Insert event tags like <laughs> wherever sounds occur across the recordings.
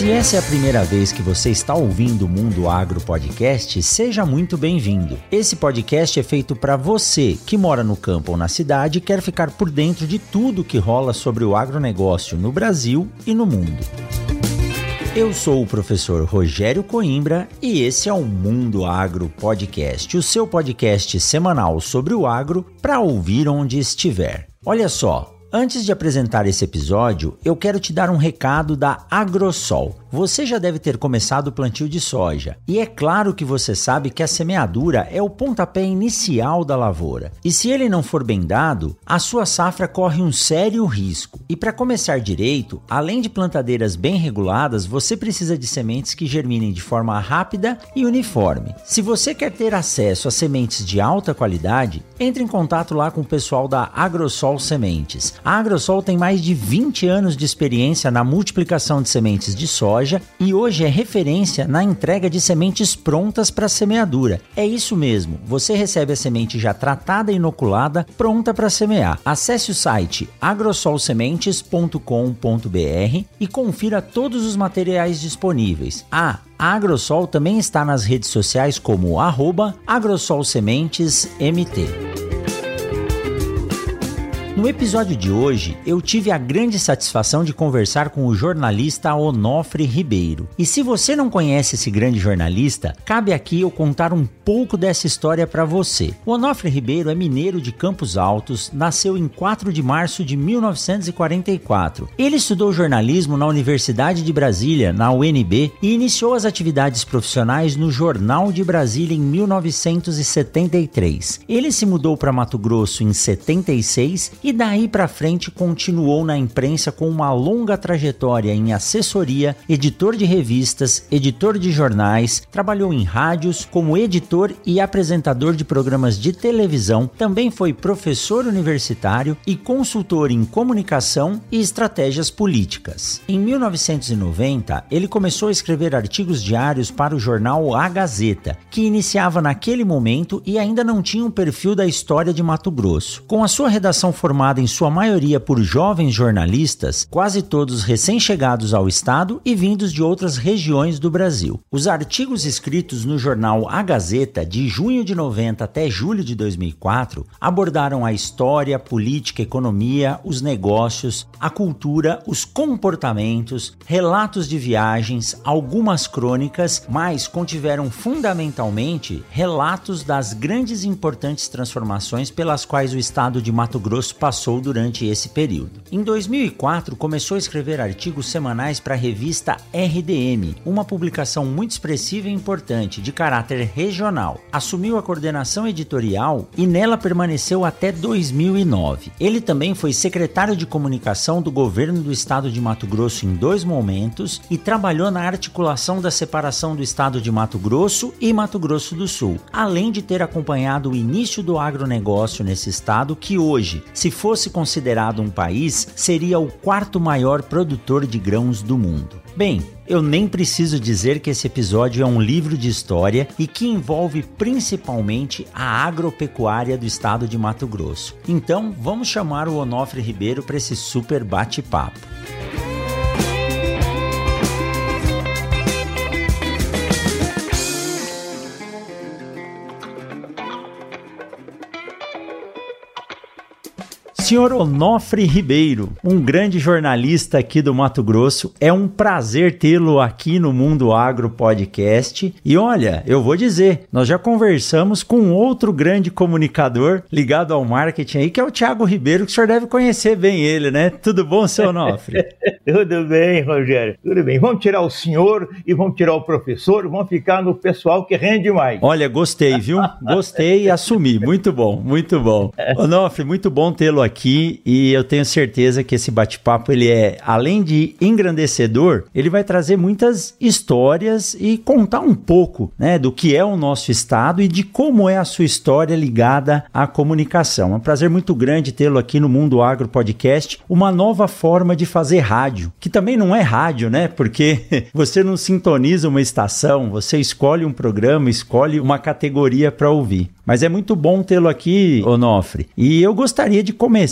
Se essa é a primeira vez que você está ouvindo o Mundo Agro Podcast, seja muito bem-vindo. Esse podcast é feito para você que mora no campo ou na cidade e quer ficar por dentro de tudo que rola sobre o agronegócio no Brasil e no mundo. Eu sou o professor Rogério Coimbra e esse é o Mundo Agro Podcast, o seu podcast semanal sobre o agro para ouvir onde estiver. Olha só, Antes de apresentar esse episódio, eu quero te dar um recado da Agrosol. Você já deve ter começado o plantio de soja, e é claro que você sabe que a semeadura é o pontapé inicial da lavoura. E se ele não for bem dado, a sua safra corre um sério risco. E para começar direito, além de plantadeiras bem reguladas, você precisa de sementes que germinem de forma rápida e uniforme. Se você quer ter acesso a sementes de alta qualidade, entre em contato lá com o pessoal da Agrosol Sementes. A Agrosol tem mais de 20 anos de experiência na multiplicação de sementes de soja soja e hoje é referência na entrega de sementes prontas para semeadura. É isso mesmo, você recebe a semente já tratada e inoculada, pronta para semear. Acesse o site agrosolsementes.com.br e confira todos os materiais disponíveis. Ah, a Agrosol também está nas redes sociais como arroba agrosolsementesmt. No episódio de hoje, eu tive a grande satisfação de conversar com o jornalista Onofre Ribeiro. E se você não conhece esse grande jornalista, cabe aqui eu contar um pouco dessa história para você. O Onofre Ribeiro é mineiro de Campos Altos, nasceu em 4 de março de 1944. Ele estudou jornalismo na Universidade de Brasília, na UNB, e iniciou as atividades profissionais no Jornal de Brasília em 1973. Ele se mudou para Mato Grosso em 76 e daí para frente continuou na imprensa com uma longa trajetória em assessoria, editor de revistas, editor de jornais, trabalhou em rádios como editor e apresentador de programas de televisão, também foi professor universitário e consultor em comunicação e estratégias políticas. Em 1990, ele começou a escrever artigos diários para o jornal A Gazeta, que iniciava naquele momento e ainda não tinha um perfil da história de Mato Grosso. Com a sua redação formada em sua maioria por jovens jornalistas, quase todos recém-chegados ao estado e vindos de outras regiões do Brasil. Os artigos escritos no jornal A Gazeta de junho de 90 até julho de 2004 abordaram a história, política, economia, os negócios, a cultura, os comportamentos, relatos de viagens, algumas crônicas, mas contiveram fundamentalmente relatos das grandes e importantes transformações pelas quais o estado de Mato Grosso passou durante esse período. Em 2004, começou a escrever artigos semanais para a revista RDM, uma publicação muito expressiva e importante, de caráter regional. Assumiu a coordenação editorial e nela permaneceu até 2009. Ele também foi secretário de comunicação do governo do estado de Mato Grosso em dois momentos e trabalhou na articulação da separação do estado de Mato Grosso e Mato Grosso do Sul, além de ter acompanhado o início do agronegócio nesse estado que hoje se se fosse considerado um país, seria o quarto maior produtor de grãos do mundo. Bem, eu nem preciso dizer que esse episódio é um livro de história e que envolve principalmente a agropecuária do estado de Mato Grosso. Então, vamos chamar o Onofre Ribeiro para esse super bate-papo. Senhor Onofre Ribeiro, um grande jornalista aqui do Mato Grosso, é um prazer tê-lo aqui no Mundo Agro Podcast. E olha, eu vou dizer, nós já conversamos com outro grande comunicador ligado ao marketing aí, que é o Thiago Ribeiro, que o senhor deve conhecer bem ele, né? Tudo bom, seu Onofre? <laughs> Tudo bem, Rogério. Tudo bem. Vamos tirar o senhor e vamos tirar o professor, vamos ficar no pessoal que rende mais. Olha, gostei, viu? Gostei e assumi. Muito bom, muito bom. <laughs> Onofre, muito bom tê-lo aqui aqui e eu tenho certeza que esse bate-papo ele é, além de engrandecedor, ele vai trazer muitas histórias e contar um pouco, né, do que é o nosso estado e de como é a sua história ligada à comunicação. É um prazer muito grande tê-lo aqui no Mundo Agro Podcast, uma nova forma de fazer rádio, que também não é rádio, né? Porque <laughs> você não sintoniza uma estação, você escolhe um programa, escolhe uma categoria para ouvir. Mas é muito bom tê-lo aqui, Onofre. E eu gostaria de começar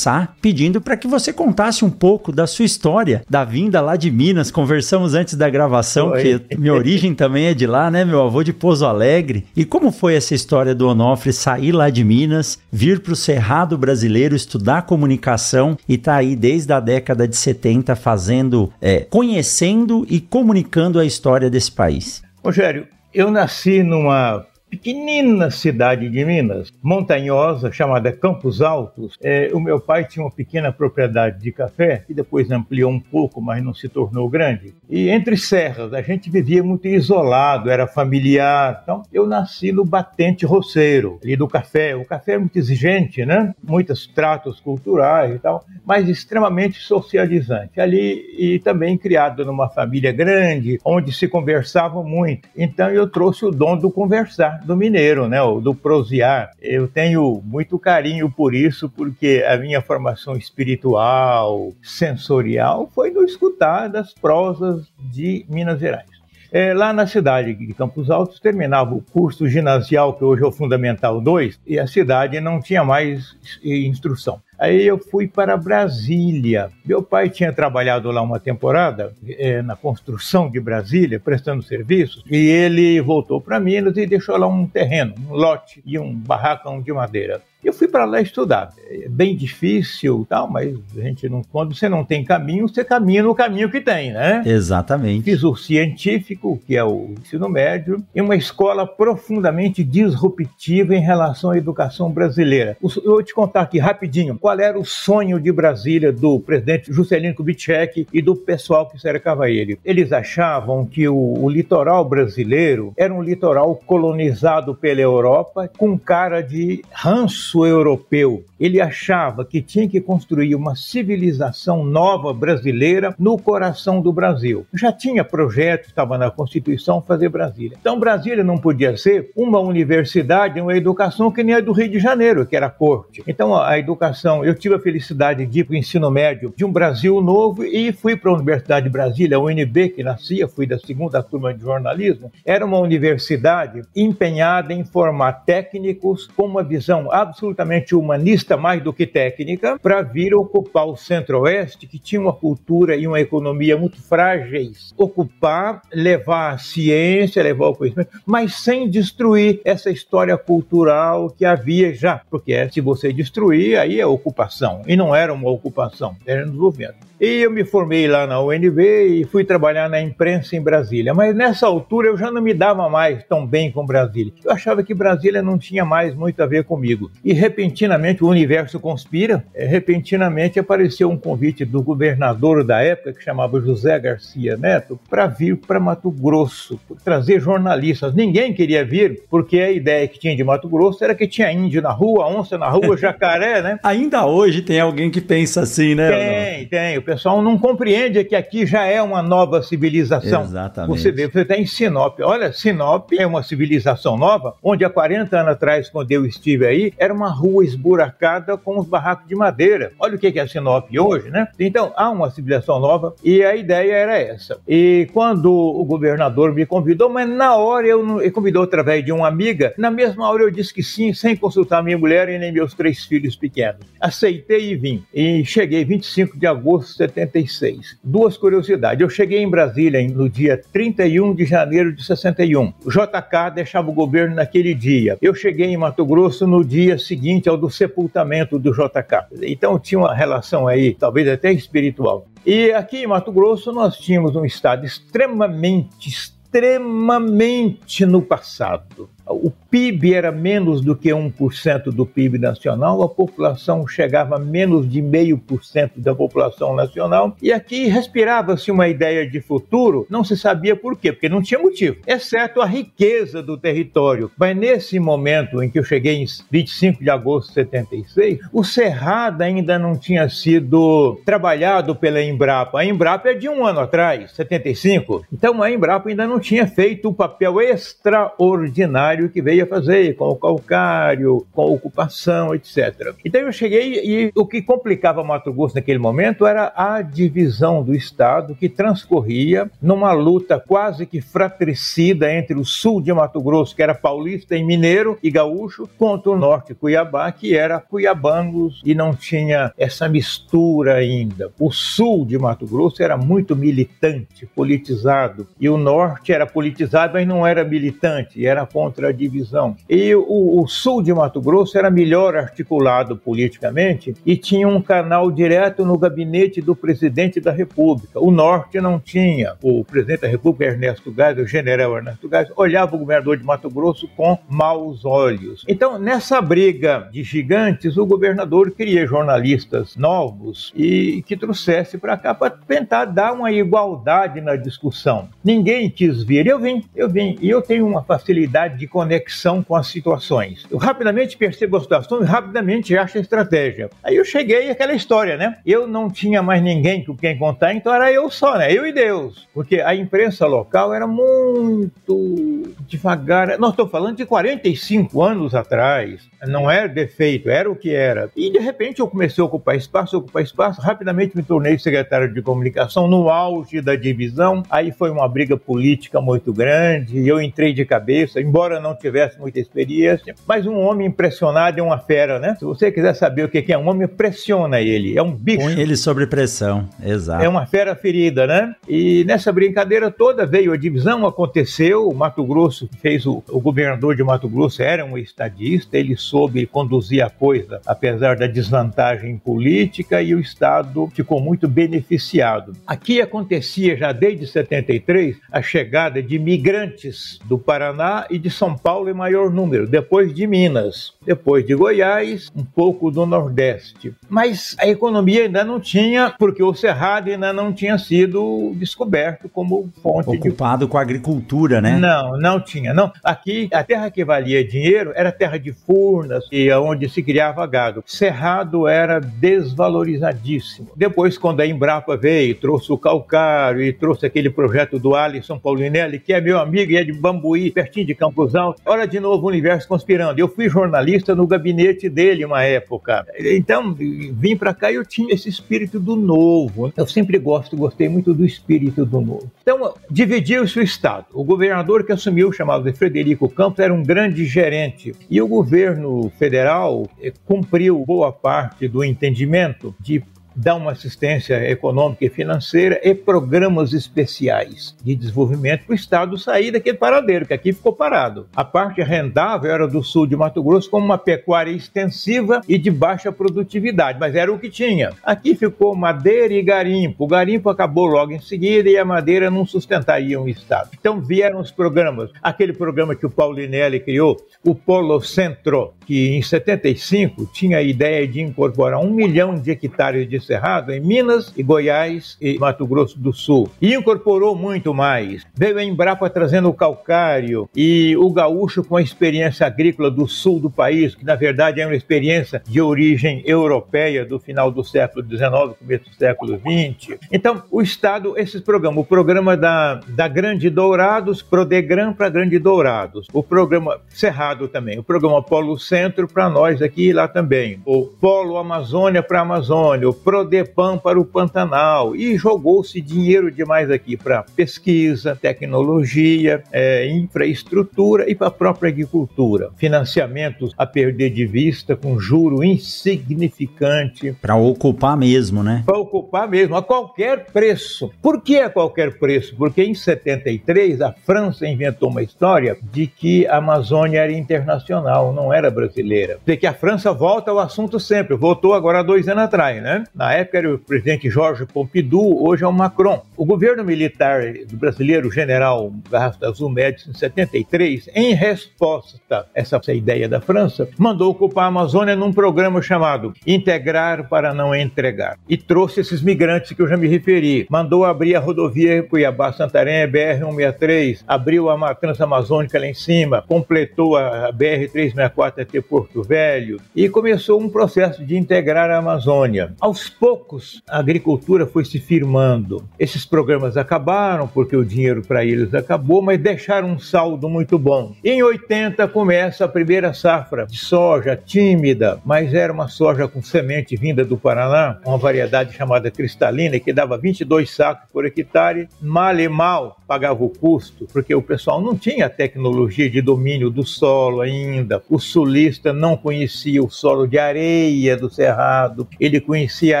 pedindo para que você contasse um pouco da sua história, da vinda lá de Minas. Conversamos antes da gravação, Oi. que minha origem também é de lá, né? Meu avô de Pouso Alegre. E como foi essa história do Onofre sair lá de Minas, vir para o Cerrado brasileiro, estudar comunicação e tá aí desde a década de 70 fazendo, é, conhecendo e comunicando a história desse país? Rogério, eu nasci numa pequenina cidade de Minas, montanhosa, chamada Campos Altos. É, o meu pai tinha uma pequena propriedade de café, que depois ampliou um pouco, mas não se tornou grande. E entre serras, a gente vivia muito isolado, era familiar. Então, eu nasci no batente roceiro, ali do café. O café é muito exigente, né? Muitos tratos culturais e tal, mas extremamente socializante. Ali, e também criado numa família grande, onde se conversava muito. Então, eu trouxe o dom do conversar do mineiro, né, do prosear. Eu tenho muito carinho por isso, porque a minha formação espiritual, sensorial, foi no escutar das prosas de Minas Gerais. É, lá na cidade de Campos Altos, terminava o curso ginasial, que hoje é o Fundamental 2, e a cidade não tinha mais instrução. Aí eu fui para Brasília. Meu pai tinha trabalhado lá uma temporada é, na construção de Brasília, prestando serviços, e ele voltou para Minas e deixou lá um terreno, um lote e um barracão de madeira. Eu fui para lá estudar. É bem difícil, tal, mas a gente não, quando você não tem caminho, você caminha no caminho que tem, né? Exatamente. Fiz o científico, que é o ensino médio, em uma escola profundamente disruptiva em relação à educação brasileira. Eu vou te contar aqui rapidinho qual era o sonho de Brasília do presidente Juscelino Kubitschek e do pessoal que cercava ele. Eles achavam que o, o litoral brasileiro era um litoral colonizado pela Europa com cara de ranço europeu. Ele achava que tinha que construir uma civilização nova brasileira no coração do Brasil. Já tinha projeto, estava na Constituição, fazer Brasília. Então, Brasília não podia ser uma universidade, uma educação que nem a do Rio de Janeiro, que era a corte. Então, a educação, eu tive a felicidade de ir para o ensino médio de um Brasil novo e fui para a Universidade de Brasília, a UNB, que nascia, fui da segunda turma de jornalismo. Era uma universidade empenhada em formar técnicos com uma visão absolutamente absolutamente humanista mais do que técnica para vir ocupar o Centro-Oeste, que tinha uma cultura e uma economia muito frágeis. Ocupar, levar a ciência, levar o conhecimento, mas sem destruir essa história cultural que havia já. Porque se você destruir, aí é ocupação. E não era uma ocupação, era um desenvolvimento. E eu me formei lá na UNB e fui trabalhar na imprensa em Brasília. Mas nessa altura eu já não me dava mais tão bem com Brasília. Eu achava que Brasília não tinha mais muito a ver comigo. E repentinamente o universo conspira. É, repentinamente apareceu um convite do governador da época, que chamava José Garcia Neto, para vir para Mato Grosso, trazer jornalistas. Ninguém queria vir, porque a ideia que tinha de Mato Grosso era que tinha índio na rua, onça na rua, jacaré, né? <laughs> Ainda hoje tem alguém que pensa assim, né? Tem, tem pessoal não compreende que aqui já é uma nova civilização. Exatamente. Você vê, você está em Sinop. Olha, Sinop é uma civilização nova, onde há 40 anos atrás, quando eu estive aí, era uma rua esburacada com os barracos de madeira. Olha o que é Sinop hoje, né? Então, há uma civilização nova e a ideia era essa. E quando o governador me convidou, mas na hora eu, ele convidou através de uma amiga, na mesma hora eu disse que sim, sem consultar minha mulher e nem meus três filhos pequenos. Aceitei e vim. E cheguei 25 de agosto 76. Duas curiosidades. Eu cheguei em Brasília no dia 31 de janeiro de 61. O JK deixava o governo naquele dia. Eu cheguei em Mato Grosso no dia seguinte ao do sepultamento do JK. Então tinha uma relação aí, talvez até espiritual. E aqui em Mato Grosso nós tínhamos um estado extremamente, extremamente no passado o PIB era menos do que 1% do PIB nacional, a população chegava a menos de meio por cento da população nacional, e aqui respirava-se uma ideia de futuro, não se sabia por quê, porque não tinha motivo, exceto a riqueza do território. Mas nesse momento em que eu cheguei em 25 de agosto de 76, o Cerrado ainda não tinha sido trabalhado pela Embrapa. A Embrapa é de um ano atrás, 75. Então a Embrapa ainda não tinha feito o papel extraordinário que veio a fazer com o calcário, com a ocupação, etc. Então eu cheguei e o que complicava Mato Grosso naquele momento era a divisão do Estado que transcorria numa luta quase que fratricida entre o sul de Mato Grosso, que era paulista e mineiro e gaúcho, contra o norte Cuiabá, que era cuiabanos e não tinha essa mistura ainda. O sul de Mato Grosso era muito militante, politizado, e o norte era politizado, mas não era militante, era contra a divisão. E o, o sul de Mato Grosso era melhor articulado politicamente e tinha um canal direto no gabinete do presidente da República. O norte não tinha. O presidente da República, Ernesto Gás, o general Ernesto Gás, olhava o governador de Mato Grosso com maus olhos. Então, nessa briga de gigantes, o governador queria jornalistas novos e que trouxesse para cá para tentar dar uma igualdade na discussão. Ninguém quis vir. Eu vim, eu vim. E eu tenho uma facilidade de conexão com as situações. Eu rapidamente percebo a situação e rapidamente acho a estratégia. Aí eu cheguei aquela história, né? Eu não tinha mais ninguém com quem contar, então era eu só, né? Eu e Deus. Porque a imprensa local era muito devagar. Nós estamos falando de 45 anos atrás. Não era defeito, era o que era. E de repente eu comecei a ocupar espaço, ocupar espaço. Rapidamente me tornei secretário de comunicação no auge da divisão. Aí foi uma briga política muito grande. E eu entrei de cabeça, embora não tivesse muita experiência. Mas um homem impressionado é uma fera, né? Se você quiser saber o que é um homem, pressiona ele. É um bicho. Põe ele sob pressão, exato. É uma fera ferida, né? E nessa brincadeira toda veio a divisão, aconteceu. O Mato Grosso fez o, o governador de Mato Grosso era um estadista, ele soube conduzir a coisa, apesar da desvantagem política, e o Estado ficou muito beneficiado. Aqui acontecia já desde 73 a chegada de migrantes do Paraná e de São Paulo em maior número, depois de Minas, depois de Goiás, um pouco do Nordeste. Mas a economia ainda não tinha, porque o Cerrado ainda não tinha sido descoberto como fonte ocupado de... com a agricultura, né? Não, não tinha. Não, aqui a terra que valia dinheiro era terra de furnas e onde se criava gado. Cerrado era desvalorizadíssimo. Depois, quando a Embrapa veio, trouxe o calcário e trouxe aquele projeto do Alisson Paulinelli, que é meu amigo e é de Bambuí, pertinho de Campos Altos. Olha de novo o universo conspirando. Eu fui jornalista no gabinete dele uma época. Então, vim para cá e eu tinha esse espírito do novo. Eu sempre gosto, gostei muito do espírito do novo. Então, dividiu-se o Estado. O governador que assumiu, chamado de Frederico Campos, era um grande gerente. E o governo federal eh, cumpriu boa parte do entendimento de dá uma assistência econômica e financeira e programas especiais de desenvolvimento para o Estado sair daquele paradeiro, que aqui ficou parado. A parte rendável era do sul de Mato Grosso como uma pecuária extensiva e de baixa produtividade, mas era o que tinha. Aqui ficou madeira e garimpo. O garimpo acabou logo em seguida e a madeira não sustentaria o Estado. Então vieram os programas. Aquele programa que o Paulinelli criou, o Polo Centro, que em 75 tinha a ideia de incorporar um milhão de hectares de cerrado em Minas e Goiás e Mato Grosso do Sul. E incorporou muito mais. Veio a Embrapa trazendo o calcário e o gaúcho com a experiência agrícola do sul do país, que na verdade é uma experiência de origem europeia do final do século XIX, começo do século XX. Então, o Estado, esses programas, o programa da, da Grande Dourados, Prodegram para Grande Dourados, o programa Cerrado também, o programa Polo Centro para nós aqui e lá também, o Polo Amazônia para Amazônia, o Prodepan para o Pantanal e jogou-se dinheiro demais aqui para pesquisa, tecnologia, é, infraestrutura e para a própria agricultura. Financiamentos a perder de vista com juro insignificante. Para ocupar mesmo, né? Para ocupar mesmo, a qualquer preço. Por que a qualquer preço? Porque em 73 a França inventou uma história de que a Amazônia era internacional, não era brasileira. De que a França volta ao assunto sempre, voltou agora há dois anos atrás, né? Na época era o presidente Jorge Pompidou, hoje é o Macron. O governo militar brasileiro, general Garrafa Azul Médici, em 73, em resposta a essa, essa ideia da França, mandou ocupar a Amazônia num programa chamado Integrar para Não Entregar. E trouxe esses migrantes que eu já me referi. Mandou abrir a rodovia Cuiabá-Santarém, BR-163, abriu a Transamazônica lá em cima, completou a BR-364 até Porto Velho e começou um processo de integrar a Amazônia. Aos poucos, a agricultura foi se firmando. Esses programas acabaram porque o dinheiro para eles acabou, mas deixaram um saldo muito bom. Em 80 começa a primeira safra de soja tímida, mas era uma soja com semente vinda do Paraná, uma variedade chamada cristalina que dava 22 sacos por hectare. Mal e mal pagava o custo, porque o pessoal não tinha tecnologia de domínio do solo ainda. O sulista não conhecia o solo de areia do cerrado, ele conhecia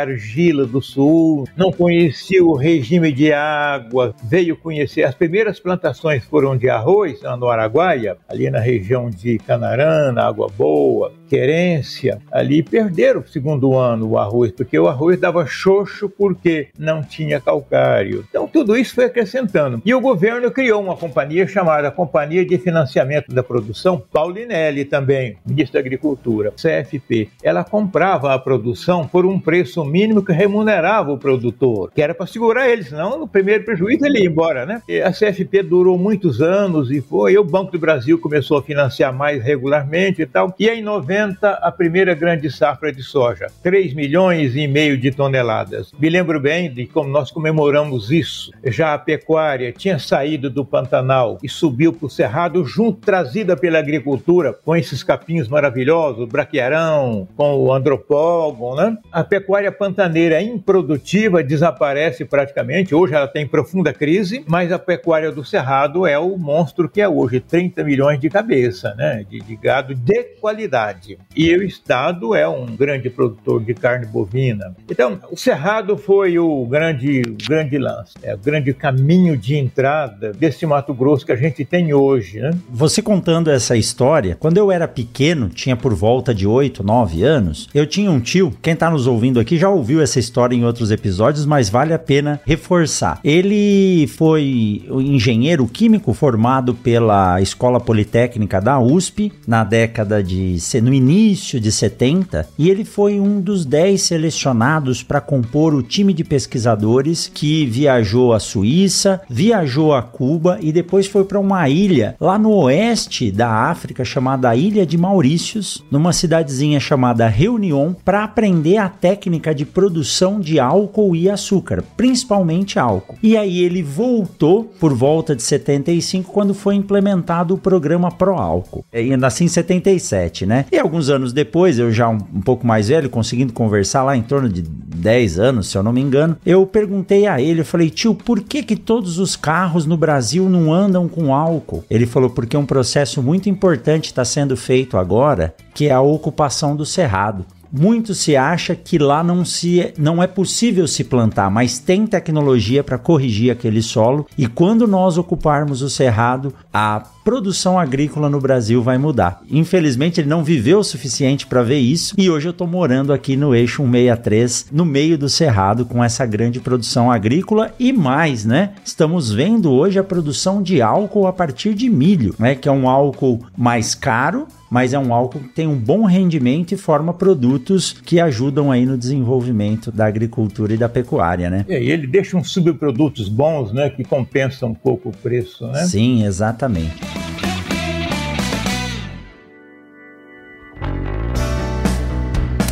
argila do sul, não conhecia o regime de água, veio conhecer. As primeiras plantações foram de arroz no Araguaia, ali na região de Canarana, Água Boa, Querência, ali perderam o segundo ano o arroz, porque o arroz dava xoxo porque não tinha calcário. Então tudo isso foi acrescentando. E o governo criou uma companhia chamada Companhia de Financiamento da Produção, Paulinelli também, ministro da Agricultura, CFP. Ela comprava a produção por um preço mínimo que remunerava o produtor, que era para segurar ele, senão no primeiro prejuízo ele ia embora, né? E a CFP durou muitos anos e foi, e o Banco do Brasil começou a financiar mais regularmente e tal. E em 90 a primeira grande safra de soja, 3 milhões e meio de toneladas. Me lembro bem de como nós comemoramos isso. Já a pecuária tinha saído do Pantanal e subiu para o Cerrado, junto, trazida pela agricultura, com esses capinhos maravilhosos, o braquiarão, com o andropógon, né? A pecuária pantaneira improdutiva desaparece praticamente. Hoje ela tem profunda crise, mas a pecuária do Cerrado é o monstro que é hoje, 30 milhões de cabeça, né? De, de gado de qualidade. E o Estado é um grande produtor de carne bovina. Então, o Cerrado foi o grande, grande lance, é o grande caminho de entrada desse Mato Grosso que a gente tem hoje, né? Você contando essa história, quando eu era pequeno, tinha por volta de 8, 9 anos, eu tinha um tio, quem está nos ouvindo aqui já ouviu essa história em outros episódios, mas vale a pena reforçar. Ele foi engenheiro químico formado pela Escola Politécnica da USP na década de no início de 70 e ele foi um dos 10 selecionados para compor o time de pesquisadores que viajou à Suíça, viajou a Cuba e depois foi para uma ilha lá no oeste da África chamada Ilha de Maurícios, numa cidadezinha chamada Reunião, para aprender a técnica de produção de álcool e açúcar, principalmente álcool. E aí ele voltou por volta de 75 quando foi implementado o programa Pro Álcool. E assim em 77, né? E alguns anos depois, eu já um, um pouco mais velho, conseguindo conversar lá em torno de 10 anos, se eu não me engano, eu perguntei a ele, eu falei: "Tio, por que que todos os carros no Brasil não andam com álcool?" Ele falou: "Porque um processo muito importante está sendo feito agora, que é a ocupação do cerrado." Muito se acha que lá não, se, não é possível se plantar, mas tem tecnologia para corrigir aquele solo e quando nós ocuparmos o cerrado, a produção agrícola no Brasil vai mudar. Infelizmente ele não viveu o suficiente para ver isso e hoje eu estou morando aqui no eixo 163, no meio do cerrado com essa grande produção agrícola e mais, né? Estamos vendo hoje a produção de álcool a partir de milho, né, que é um álcool mais caro, mas é um álcool que tem um bom rendimento e forma produtos que ajudam aí no desenvolvimento da agricultura e da pecuária, né? É, e ele deixa uns subprodutos bons, né, que compensam um pouco o preço, né? Sim, exatamente.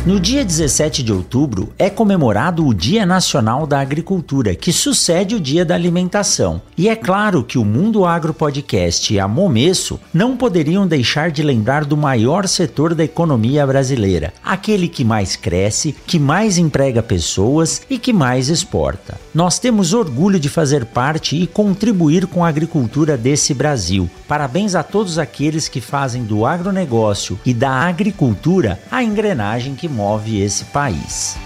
No dia 17 de outubro é comemorado o Dia Nacional da Agricultura, que sucede o Dia da Alimentação. E é claro que o Mundo Agro Podcast e a Momesso não poderiam deixar de lembrar do maior setor da economia brasileira, aquele que mais cresce, que mais emprega pessoas e que mais exporta. Nós temos orgulho de fazer parte e contribuir com a agricultura desse Brasil. Parabéns a todos aqueles que fazem do agronegócio e da agricultura a engrenagem que move esse país.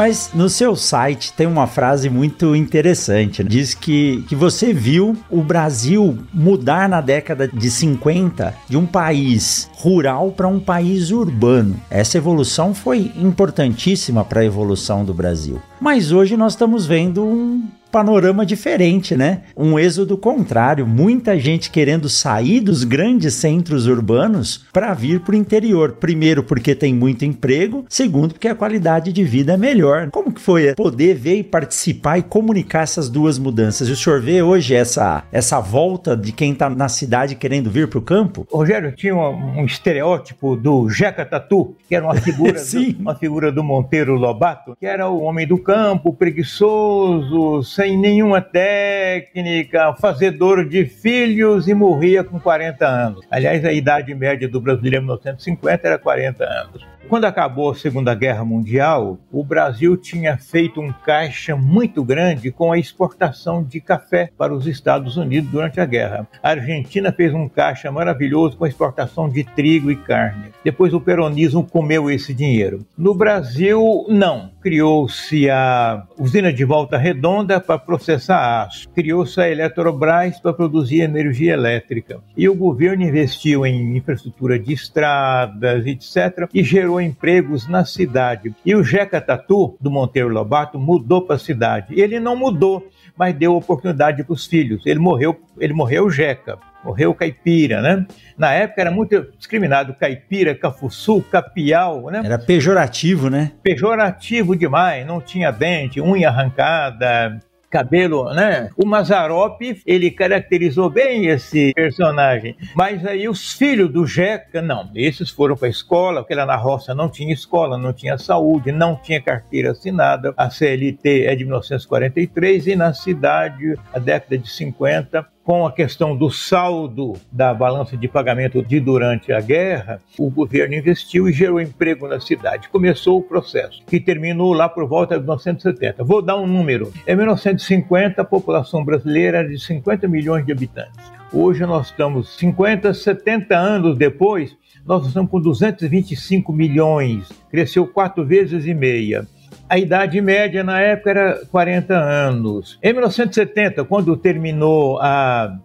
Mas no seu site tem uma frase muito interessante. Né? Diz que, que você viu o Brasil mudar na década de 50 de um país rural para um país urbano. Essa evolução foi importantíssima para a evolução do Brasil. Mas hoje nós estamos vendo um panorama diferente, né? Um êxodo contrário, muita gente querendo sair dos grandes centros urbanos para vir para o interior. Primeiro, porque tem muito emprego, segundo, porque a qualidade de vida é melhor. Como que foi poder ver e participar e comunicar essas duas mudanças? E o senhor vê hoje essa, essa volta de quem está na cidade querendo vir para o campo? Rogério, tinha um, um, estereótipo do Jeca Tatu, que era uma <laughs> figura, do, uma figura do Monteiro Lobato, que era o homem do campo, preguiçoso, sem nenhuma técnica, fazedor de filhos e morria com 40 anos. Aliás, a idade média do brasileiro em 1950 era 40 anos. Quando acabou a Segunda Guerra Mundial, o Brasil tinha feito um caixa muito grande com a exportação de café para os Estados Unidos durante a guerra. A Argentina fez um caixa maravilhoso com a exportação de trigo e carne. Depois o peronismo comeu esse dinheiro. No Brasil, não. Criou-se a usina de Volta Redonda para processar aço. Criou-se a Eletrobras para produzir energia elétrica. E o governo investiu em infraestrutura de estradas, etc., e gerou empregos na cidade. E o Jeca Tatu, do Monteiro Lobato, mudou para a cidade. Ele não mudou, mas deu oportunidade para os filhos. Ele morreu, ele morreu Jeca. Morreu caipira, né? Na época era muito discriminado caipira, cafuçu, capial, né? Era pejorativo, né? Pejorativo demais, não tinha dente, unha arrancada, cabelo, né? O Mazarop, ele caracterizou bem esse personagem. Mas aí os filhos do Jeca, não. Esses foram para a escola, porque lá na roça não tinha escola, não tinha saúde, não tinha carteira assinada. A CLT é de 1943 e na cidade, a década de 50, com a questão do saldo da balança de pagamento de durante a guerra, o governo investiu e gerou emprego na cidade. Começou o processo, que terminou lá por volta de 1970. Vou dar um número. Em 1950, a população brasileira era de 50 milhões de habitantes. Hoje nós estamos 50, 70 anos depois, nós estamos com 225 milhões, cresceu quatro vezes e meia. A idade média na época era 40 anos. Em 1970, quando terminou a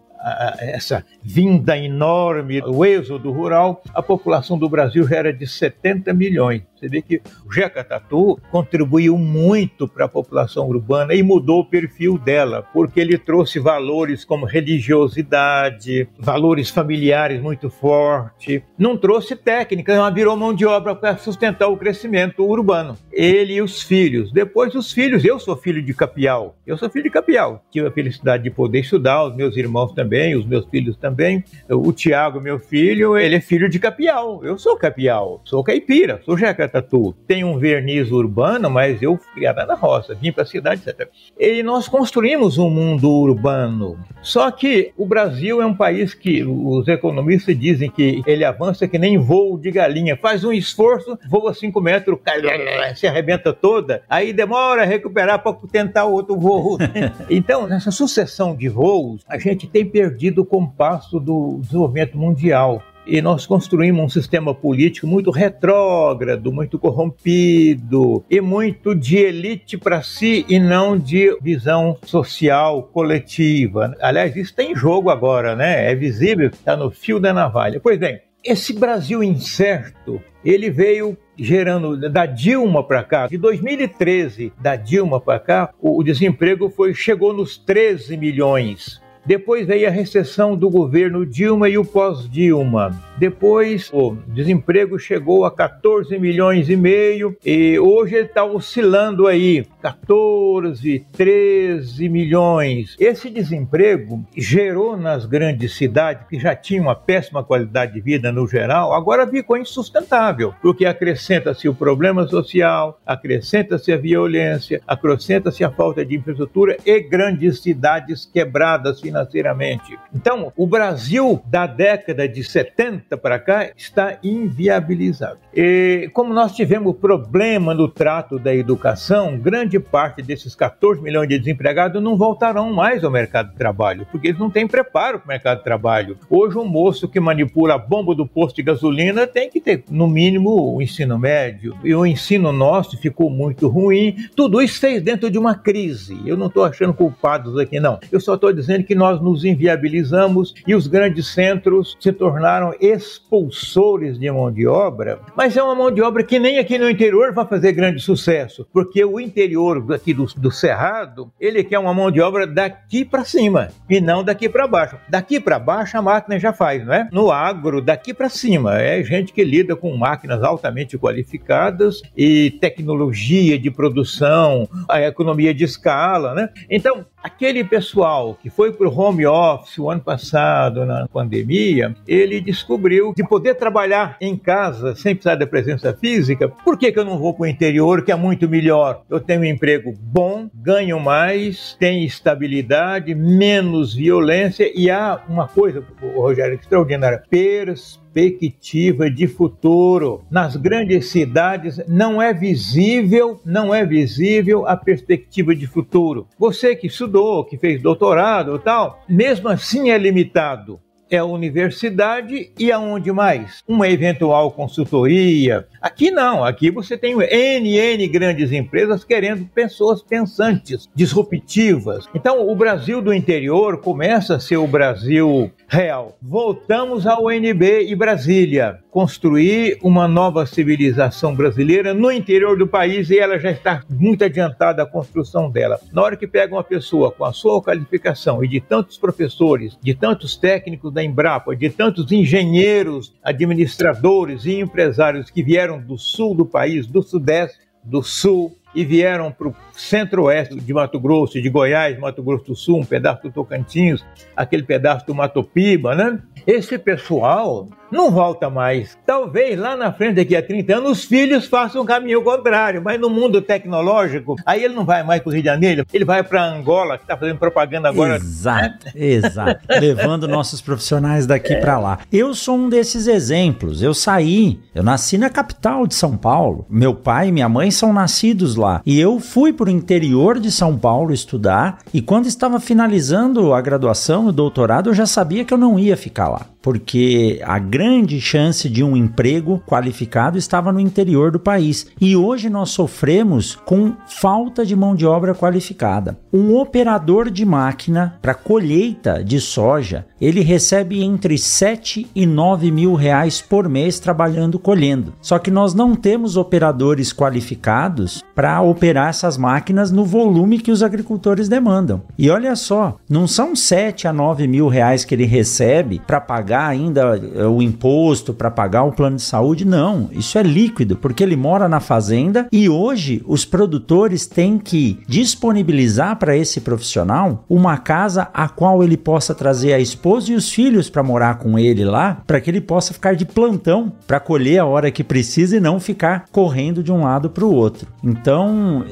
essa vinda enorme, o êxodo rural, a população do Brasil já era de 70 milhões. Você vê que o Jeca Tatu contribuiu muito para a população urbana e mudou o perfil dela, porque ele trouxe valores como religiosidade, valores familiares muito fortes. Não trouxe técnica, mas virou mão de obra para sustentar o crescimento urbano. Ele e os filhos. Depois os filhos, eu sou filho de Capial. Eu sou filho de Capial. Tive a felicidade de poder estudar, os meus irmãos também, os meus filhos também. O Tiago, meu filho, ele é filho de Capial. Eu sou Capial, sou caipira, sou Jeca Tatu tem um verniz urbano, mas eu criada na roça, vim para a cidade, etc. E nós construímos um mundo urbano. Só que o Brasil é um país que os economistas dizem que ele avança que nem voo de galinha. Faz um esforço, voa 5 metros, se arrebenta toda, aí demora a recuperar para tentar outro voo. <laughs> então, nessa sucessão de voos, a gente tem perdido o compasso do desenvolvimento mundial e nós construímos um sistema político muito retrógrado, muito corrompido e muito de elite para si e não de visão social coletiva. Aliás, isso tem jogo agora, né? É visível, está no fio da navalha. Pois bem, esse Brasil incerto, ele veio gerando da Dilma para cá, de 2013 da Dilma para cá, o desemprego foi chegou nos 13 milhões depois veio a recessão do governo Dilma e o pós-Dilma. Depois o desemprego chegou a 14 milhões e meio e hoje ele está oscilando aí 14, 13 milhões. Esse desemprego gerou nas grandes cidades que já tinham uma péssima qualidade de vida no geral, agora ficou insustentável, porque acrescenta-se o problema social, acrescenta-se a violência, acrescenta-se a falta de infraestrutura e grandes cidades quebradas financeiramente. Então, o Brasil da década de 70 60 para cá está inviabilizado. E como nós tivemos problema no trato da educação, grande parte desses 14 milhões de desempregados não voltarão mais ao mercado de trabalho, porque eles não têm preparo para o mercado de trabalho. Hoje, um moço que manipula a bomba do posto de gasolina tem que ter, no mínimo, o ensino médio. E o ensino nosso ficou muito ruim. Tudo isso fez dentro de uma crise. Eu não estou achando culpados aqui, não. Eu só estou dizendo que nós nos inviabilizamos e os grandes centros se tornaram expulsores de mão de obra. Mas é uma mão de obra que nem aqui no interior vai fazer grande sucesso, porque o interior aqui do, do Cerrado, ele quer uma mão de obra daqui para cima e não daqui para baixo. Daqui para baixo a máquina já faz, não é? No agro, daqui para cima, é gente que lida com máquinas altamente qualificadas e tecnologia de produção, a economia de escala, né? Então, aquele pessoal que foi para o home office o ano passado, na pandemia, ele descobriu que poder trabalhar em casa sem precisar da presença física, por que, que eu não vou para o interior, que é muito melhor? Eu tenho um emprego bom, ganho mais, tenho estabilidade, menos violência e há uma coisa, Rogério, extraordinária, perspectiva de futuro. Nas grandes cidades não é visível, não é visível a perspectiva de futuro. Você que estudou, que fez doutorado tal, mesmo assim é limitado é a universidade e aonde mais? Uma eventual consultoria. Aqui não, aqui você tem N, N grandes empresas querendo pessoas pensantes, disruptivas. Então o Brasil do interior começa a ser o Brasil real. Voltamos ao UNB e Brasília, construir uma nova civilização brasileira no interior do país e ela já está muito adiantada a construção dela. Na hora que pega uma pessoa com a sua qualificação e de tantos professores, de tantos técnicos da Embrapa, de tantos engenheiros, administradores e empresários que vieram do sul do país, do sudeste, do sul, e vieram para o centro-oeste de Mato Grosso, de Goiás, Mato Grosso do Sul, um pedaço do Tocantins, aquele pedaço do Mato Piba, né? Esse pessoal não volta mais. Talvez lá na frente, daqui a 30 anos, os filhos façam um caminho contrário, mas no mundo tecnológico, aí ele não vai mais para o Rio de Janeiro, ele vai para Angola, que está fazendo propaganda agora. Exato, exato. <laughs> Levando nossos profissionais daqui é. para lá. Eu sou um desses exemplos. Eu saí, eu nasci na capital de São Paulo. Meu pai e minha mãe são nascidos lá. E eu fui para o interior de São Paulo estudar, e quando estava finalizando a graduação, o doutorado, eu já sabia que eu não ia ficar lá porque a grande chance de um emprego qualificado estava no interior do país. E hoje nós sofremos com falta de mão de obra qualificada. Um operador de máquina para colheita de soja, ele recebe entre 7 e 9 mil reais por mês trabalhando colhendo. Só que nós não temos operadores qualificados para operar essas máquinas no volume que os agricultores demandam. E olha só, não são 7 a 9 mil reais que ele recebe para pagar ainda eh, o imposto, para pagar o plano de saúde. Não, isso é líquido, porque ele mora na fazenda e hoje os produtores têm que disponibilizar para esse profissional uma casa a qual ele possa trazer a esposa e os filhos para morar com ele lá, para que ele possa ficar de plantão para colher a hora que precisa e não ficar correndo de um lado para o outro. Então,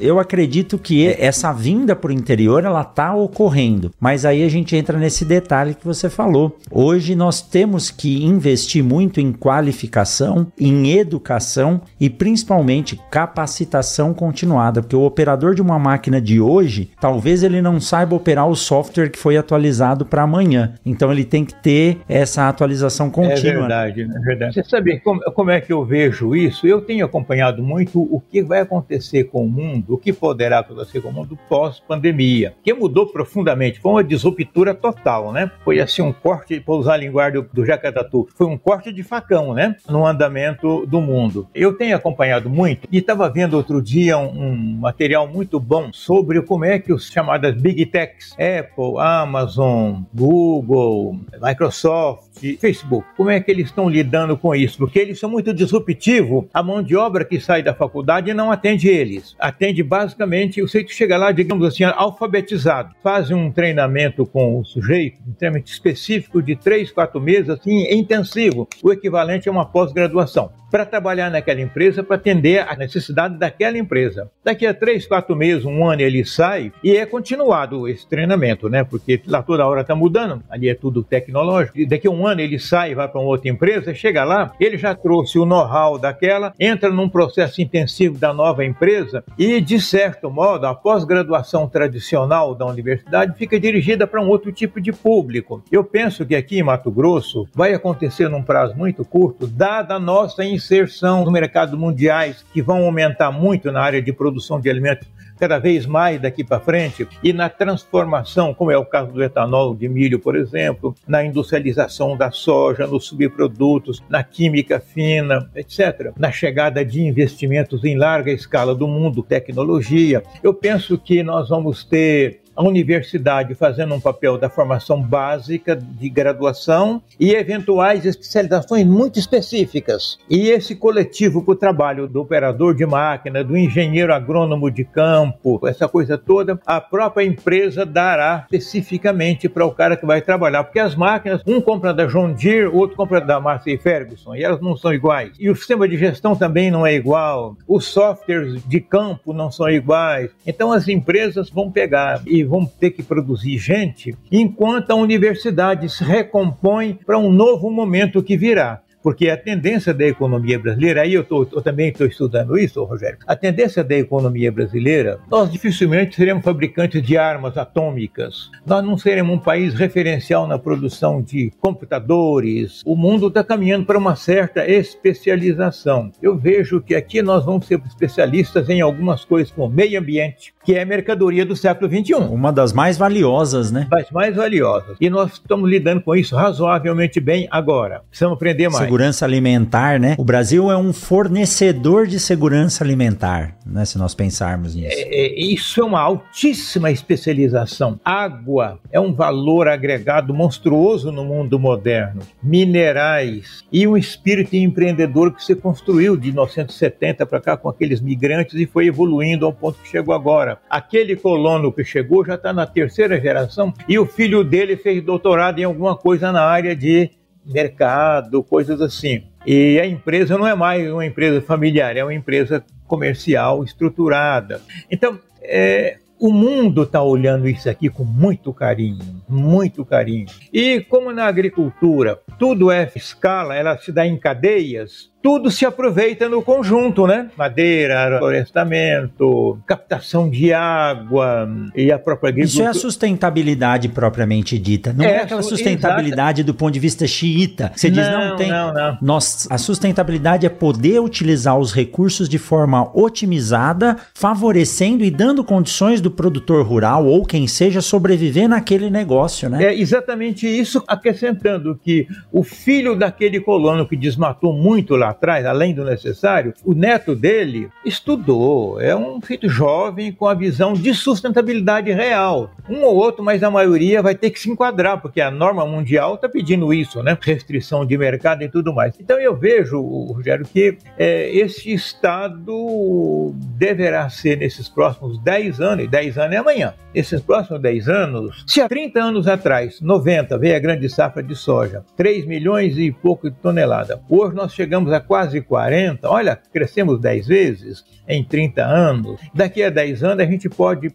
eu acredito que essa vinda para o interior ela está ocorrendo, mas aí a gente entra nesse detalhe que você falou. Hoje nós temos que investir muito em qualificação, em educação e principalmente capacitação continuada, porque o operador de uma máquina de hoje, talvez ele não saiba operar o software que foi atualizado para amanhã. Então ele tem que ter essa atualização contínua. É verdade, é verdade. Você sabe como, como é que eu vejo isso? Eu tenho acompanhado muito o que vai acontecer com o mundo, o que poderá acontecer com o mundo pós-pandemia, que mudou profundamente, foi uma disruptura total, né? Foi assim um corte, para usar a linguagem do Jacatatu. Foi um corte de facão, né? No andamento do mundo. Eu tenho acompanhado muito e estava vendo outro dia um, um, material muito bom sobre como é que os chamadas Big Techs, Apple, Amazon, Google, Microsoft, Facebook, como é que eles estão lidando com isso? Porque eles são muito disruptivos. A mão de obra que sai da faculdade não atende eles deles. Atende basicamente, o sujeito chega lá, digamos assim, alfabetizado, faz um treinamento com o sujeito, um treinamento específico de três, quatro meses, assim, intensivo, o equivalente a uma pós-graduação para trabalhar naquela empresa, para atender a necessidade daquela empresa. Daqui a três, quatro meses, um ano, ele sai e é continuado esse treinamento, né? Porque lá toda hora está mudando, ali é tudo tecnológico. E daqui a um ano ele sai vai para uma outra empresa, chega lá, ele já trouxe o know-how daquela, entra num processo intensivo da nova empresa e, de certo modo, a pós-graduação tradicional da universidade fica dirigida para um outro tipo de público. Eu penso que aqui em Mato Grosso vai acontecer num prazo muito curto, dada a nossa inserção no mercado mundiais que vão aumentar muito na área de produção de alimentos cada vez mais daqui para frente e na transformação, como é o caso do etanol de milho, por exemplo, na industrialização da soja, nos subprodutos, na química fina, etc. Na chegada de investimentos em larga escala do mundo, tecnologia. Eu penso que nós vamos ter a universidade fazendo um papel da formação básica de graduação e eventuais especializações muito específicas. E esse coletivo para o trabalho do operador de máquina, do engenheiro agrônomo de campo, essa coisa toda, a própria empresa dará especificamente para o cara que vai trabalhar, porque as máquinas, um compra da John Deere, outro compra da Massey Ferguson, e elas não são iguais. E o sistema de gestão também não é igual, os softwares de campo não são iguais. Então as empresas vão pegar e vão ter que produzir gente, enquanto a universidade se recompõe para um novo momento que virá porque a tendência da economia brasileira, aí eu, tô, eu também estou estudando isso, Rogério, a tendência da economia brasileira, nós dificilmente seremos fabricantes de armas atômicas, nós não seremos um país referencial na produção de computadores, o mundo está caminhando para uma certa especialização. Eu vejo que aqui nós vamos ser especialistas em algumas coisas como meio ambiente, que é a mercadoria do século XXI. Uma das mais valiosas, né? Das mais valiosas. E nós estamos lidando com isso razoavelmente bem agora. Precisamos aprender mais. Segurança alimentar, né? O Brasil é um fornecedor de segurança alimentar, né? Se nós pensarmos nisso. É, é, isso é uma altíssima especialização. Água é um valor agregado monstruoso no mundo moderno. Minerais e um espírito empreendedor que se construiu de 1970 para cá com aqueles migrantes e foi evoluindo ao ponto que chegou agora. Aquele colono que chegou já está na terceira geração e o filho dele fez doutorado em alguma coisa na área de mercado, coisas assim. E a empresa não é mais uma empresa familiar, é uma empresa comercial estruturada. Então, é, o mundo está olhando isso aqui com muito carinho, muito carinho. E como na agricultura tudo é escala, ela se dá em cadeias, tudo se aproveita no conjunto, né? Madeira, florestamento, captação de água e a própria agricultura. Isso é a sustentabilidade propriamente dita. Não é, é aquela sustentabilidade exata. do ponto de vista xiita. Você diz, não, não tem. Não, não. Nós, a sustentabilidade é poder utilizar os recursos de forma otimizada, favorecendo e dando condições do produtor rural ou quem seja sobreviver naquele negócio, né? É exatamente isso, acrescentando que o filho daquele colono que desmatou muito lá atrás, além do necessário, o neto dele estudou, é um filho jovem com a visão de sustentabilidade real. Um ou outro, mas a maioria vai ter que se enquadrar, porque a norma mundial está pedindo isso, né? Restrição de mercado e tudo mais. Então eu vejo, Rogério, que é, esse Estado deverá ser, nesses próximos 10 anos, e 10 anos é amanhã, nesses próximos 10 anos, se há 30 anos atrás, 90, veio a grande safra de soja, 3 milhões e pouco de tonelada. Hoje nós chegamos a quase 40, olha, crescemos 10 vezes em 30 anos. Daqui a 10 anos a gente pode,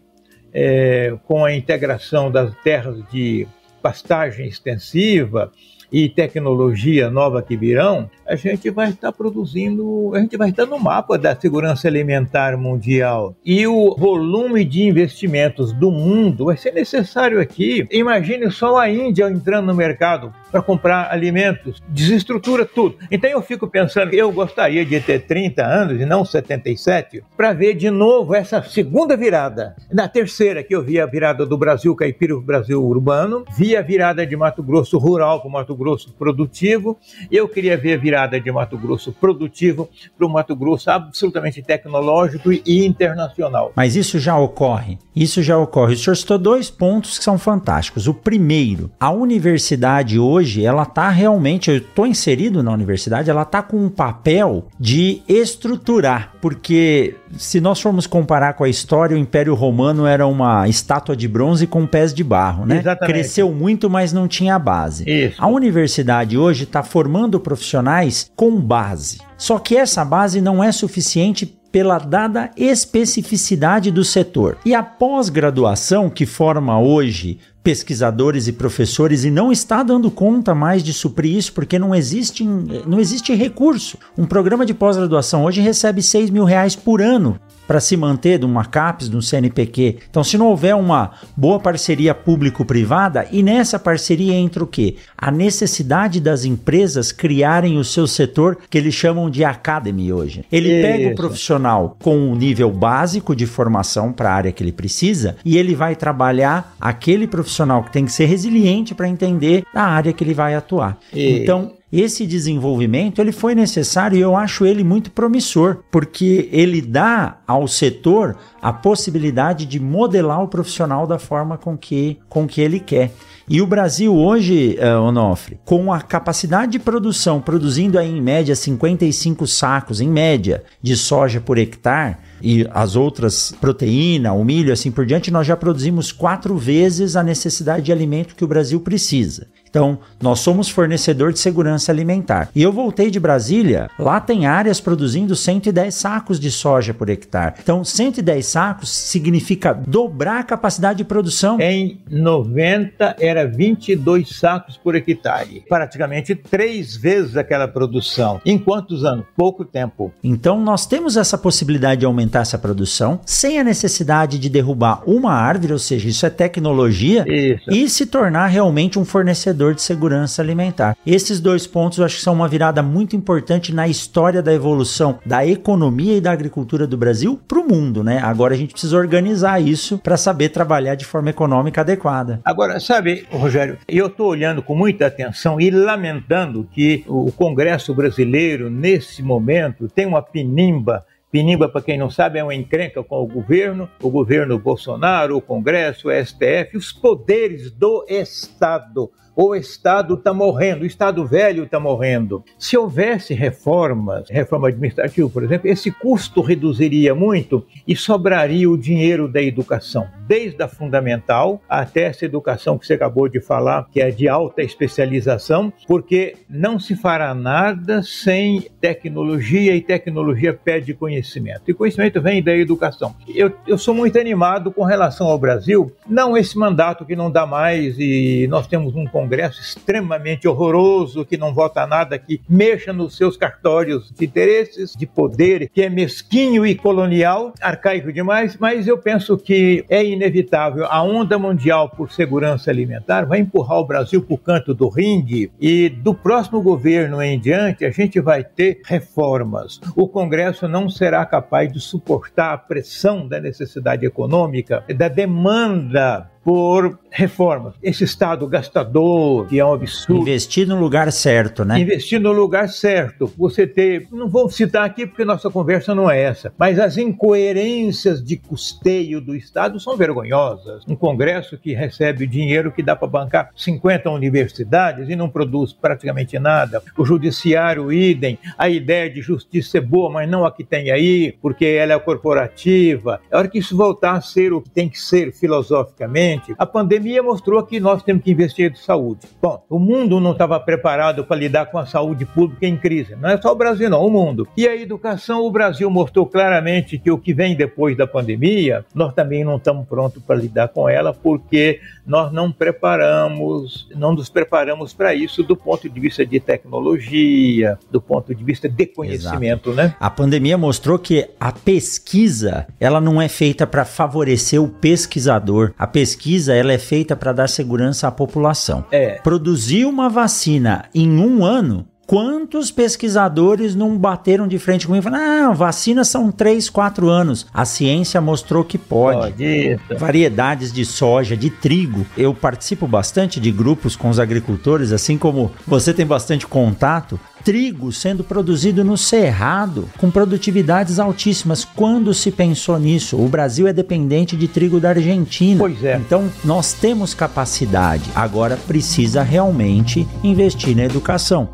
é, com a integração das terras de pastagem extensiva, e tecnologia nova que virão, a gente vai estar produzindo, a gente vai estar no mapa da segurança alimentar mundial. E o volume de investimentos do mundo vai ser necessário aqui. Imagine só a Índia entrando no mercado para comprar alimentos, desestrutura tudo. Então eu fico pensando, eu gostaria de ter 30 anos e não 77 para ver de novo essa segunda virada. Na terceira que eu vi a virada do Brasil caipira para Brasil urbano, vi a virada de Mato Grosso rural para o Mato Grosso produtivo. Eu queria ver a virada de Mato Grosso produtivo para o Mato Grosso absolutamente tecnológico e internacional. Mas isso já ocorre. Isso já ocorre. O senhor citou dois pontos que são fantásticos. O primeiro, a universidade hoje, ela está realmente, eu estou inserido na universidade, ela está com um papel de estruturar, porque se nós formos comparar com a história, o Império Romano era uma estátua de bronze com pés de barro, né? Exatamente. Cresceu muito, mas não tinha base. Isso. A universidade hoje está formando profissionais com base. Só que essa base não é suficiente pela dada especificidade do setor. E a pós-graduação, que forma hoje pesquisadores e professores e não está dando conta mais de suprir isso porque não existe, não existe recurso. Um programa de pós-graduação hoje recebe 6 mil reais por ano para se manter de uma CAPES, de um CNPq. Então, se não houver uma boa parceria público-privada, e nessa parceria entra o quê? A necessidade das empresas criarem o seu setor que eles chamam de academy hoje. Ele Isso. pega o profissional com um nível básico de formação para a área que ele precisa e ele vai trabalhar aquele profissional que tem que ser resiliente para entender a área que ele vai atuar. E- Então, esse desenvolvimento ele foi necessário e eu acho ele muito promissor, porque ele dá ao setor a possibilidade de modelar o profissional da forma com que, com que ele quer. E o Brasil hoje, uh, Onofre, com a capacidade de produção, produzindo aí em média 55 sacos, em média, de soja por hectare, e as outras proteína, o milho, assim por diante, nós já produzimos quatro vezes a necessidade de alimento que o Brasil precisa. Então, nós somos fornecedor de segurança alimentar. E eu voltei de Brasília, lá tem áreas produzindo 110 sacos de soja por hectare. Então, 110 sacos significa dobrar a capacidade de produção. Em 90 era 22 sacos por hectare, praticamente três vezes aquela produção. Em quantos anos? Pouco tempo. Então, nós temos essa possibilidade de aumentar essa produção sem a necessidade de derrubar uma árvore, ou seja, isso é tecnologia, Isso. e se tornar realmente um fornecedor de segurança alimentar. Esses dois pontos eu acho que são uma virada muito importante na história da evolução da economia e da agricultura do Brasil para o mundo, né? Agora a gente precisa organizar isso para saber trabalhar de forma econômica adequada. Agora, sabe, Rogério, eu estou olhando com muita atenção e lamentando que o Congresso brasileiro, nesse momento, tem uma pinimba. Pinimba, para quem não sabe, é uma encrenca com o governo, o governo Bolsonaro, o Congresso, o STF, os poderes do Estado. O Estado está morrendo, o Estado velho está morrendo. Se houvesse reformas, reforma administrativa, por exemplo, esse custo reduziria muito e sobraria o dinheiro da educação, desde a fundamental até essa educação que você acabou de falar, que é de alta especialização, porque não se fará nada sem tecnologia e tecnologia pede conhecimento. E conhecimento vem da educação. Eu, eu sou muito animado com relação ao Brasil, não esse mandato que não dá mais e nós temos um Congresso extremamente horroroso que não vota nada, que mexa nos seus cartórios de interesses, de poder, que é mesquinho e colonial, arcaico demais, mas eu penso que é inevitável. A onda mundial por segurança alimentar vai empurrar o Brasil para o canto do ringue e do próximo governo em diante a gente vai ter reformas. O Congresso não será capaz de suportar a pressão da necessidade econômica, da demanda por reformas. Esse Estado gastador, que é um absurdo. Investir no lugar certo, né? Investir no lugar certo. Você ter. Não vou citar aqui porque nossa conversa não é essa, mas as incoerências de custeio do Estado são vergonhosas. Um Congresso que recebe dinheiro que dá para bancar 50 universidades e não produz praticamente nada. O Judiciário, idem. A ideia de justiça é boa, mas não a que tem aí, porque ela é corporativa. A hora que isso voltar a ser o que tem que ser filosoficamente, a pandemia mostrou que nós temos que investir em saúde. Bom, o mundo não estava preparado para lidar com a saúde pública em crise. Não é só o Brasil, não, o mundo. E a educação, o Brasil mostrou claramente que o que vem depois da pandemia, nós também não estamos prontos para lidar com ela, porque nós não preparamos, não nos preparamos para isso do ponto de vista de tecnologia, do ponto de vista de conhecimento, Exato. né? A pandemia mostrou que a pesquisa, ela não é feita para favorecer o pesquisador. A pesquisa, ela é feita para dar segurança à população. É. Produzir uma vacina em um ano Quantos pesquisadores não bateram de frente comigo e falaram: ah, vacinas são 3, 4 anos. A ciência mostrou que pode. Pode. Variedades de soja, de trigo. Eu participo bastante de grupos com os agricultores, assim como você tem bastante contato. Trigo sendo produzido no Cerrado, com produtividades altíssimas. Quando se pensou nisso? O Brasil é dependente de trigo da Argentina. Pois é. Então, nós temos capacidade. Agora precisa realmente investir na educação.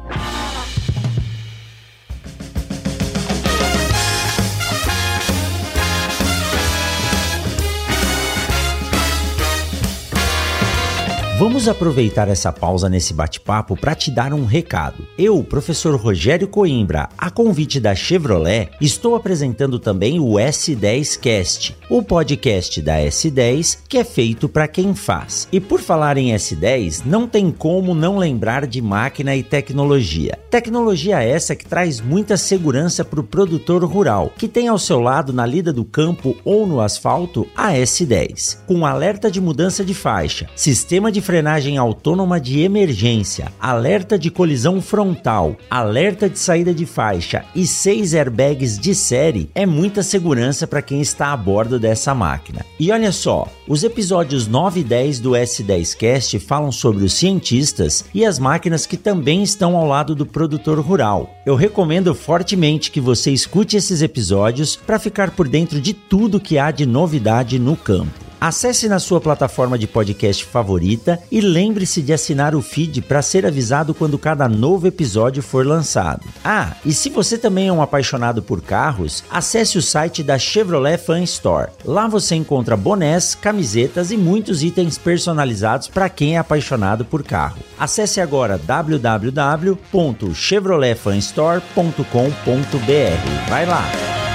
Vamos aproveitar essa pausa nesse bate-papo para te dar um recado. Eu, professor Rogério Coimbra, a convite da Chevrolet, estou apresentando também o S10 Cast, o podcast da S10 que é feito para quem faz. E por falar em S10, não tem como não lembrar de máquina e tecnologia. Tecnologia essa que traz muita segurança para o produtor rural, que tem ao seu lado na lida do campo ou no asfalto a S10, com alerta de mudança de faixa, sistema de frenagem autônoma de emergência, alerta de colisão frontal, alerta de saída de faixa e seis airbags de série é muita segurança para quem está a bordo dessa máquina. E olha só, os episódios 9 e 10 do S10Cast falam sobre os cientistas e as máquinas que também estão ao lado do produtor rural. Eu recomendo fortemente que você escute esses episódios para ficar por dentro de tudo que há de novidade no campo. Acesse na sua plataforma de podcast favorita e lembre-se de assinar o feed para ser avisado quando cada novo episódio for lançado. Ah, e se você também é um apaixonado por carros, acesse o site da Chevrolet Fan Store. Lá você encontra bonés, camisetas e muitos itens personalizados para quem é apaixonado por carro. Acesse agora www.chevroletfanstore.com.br. Vai lá!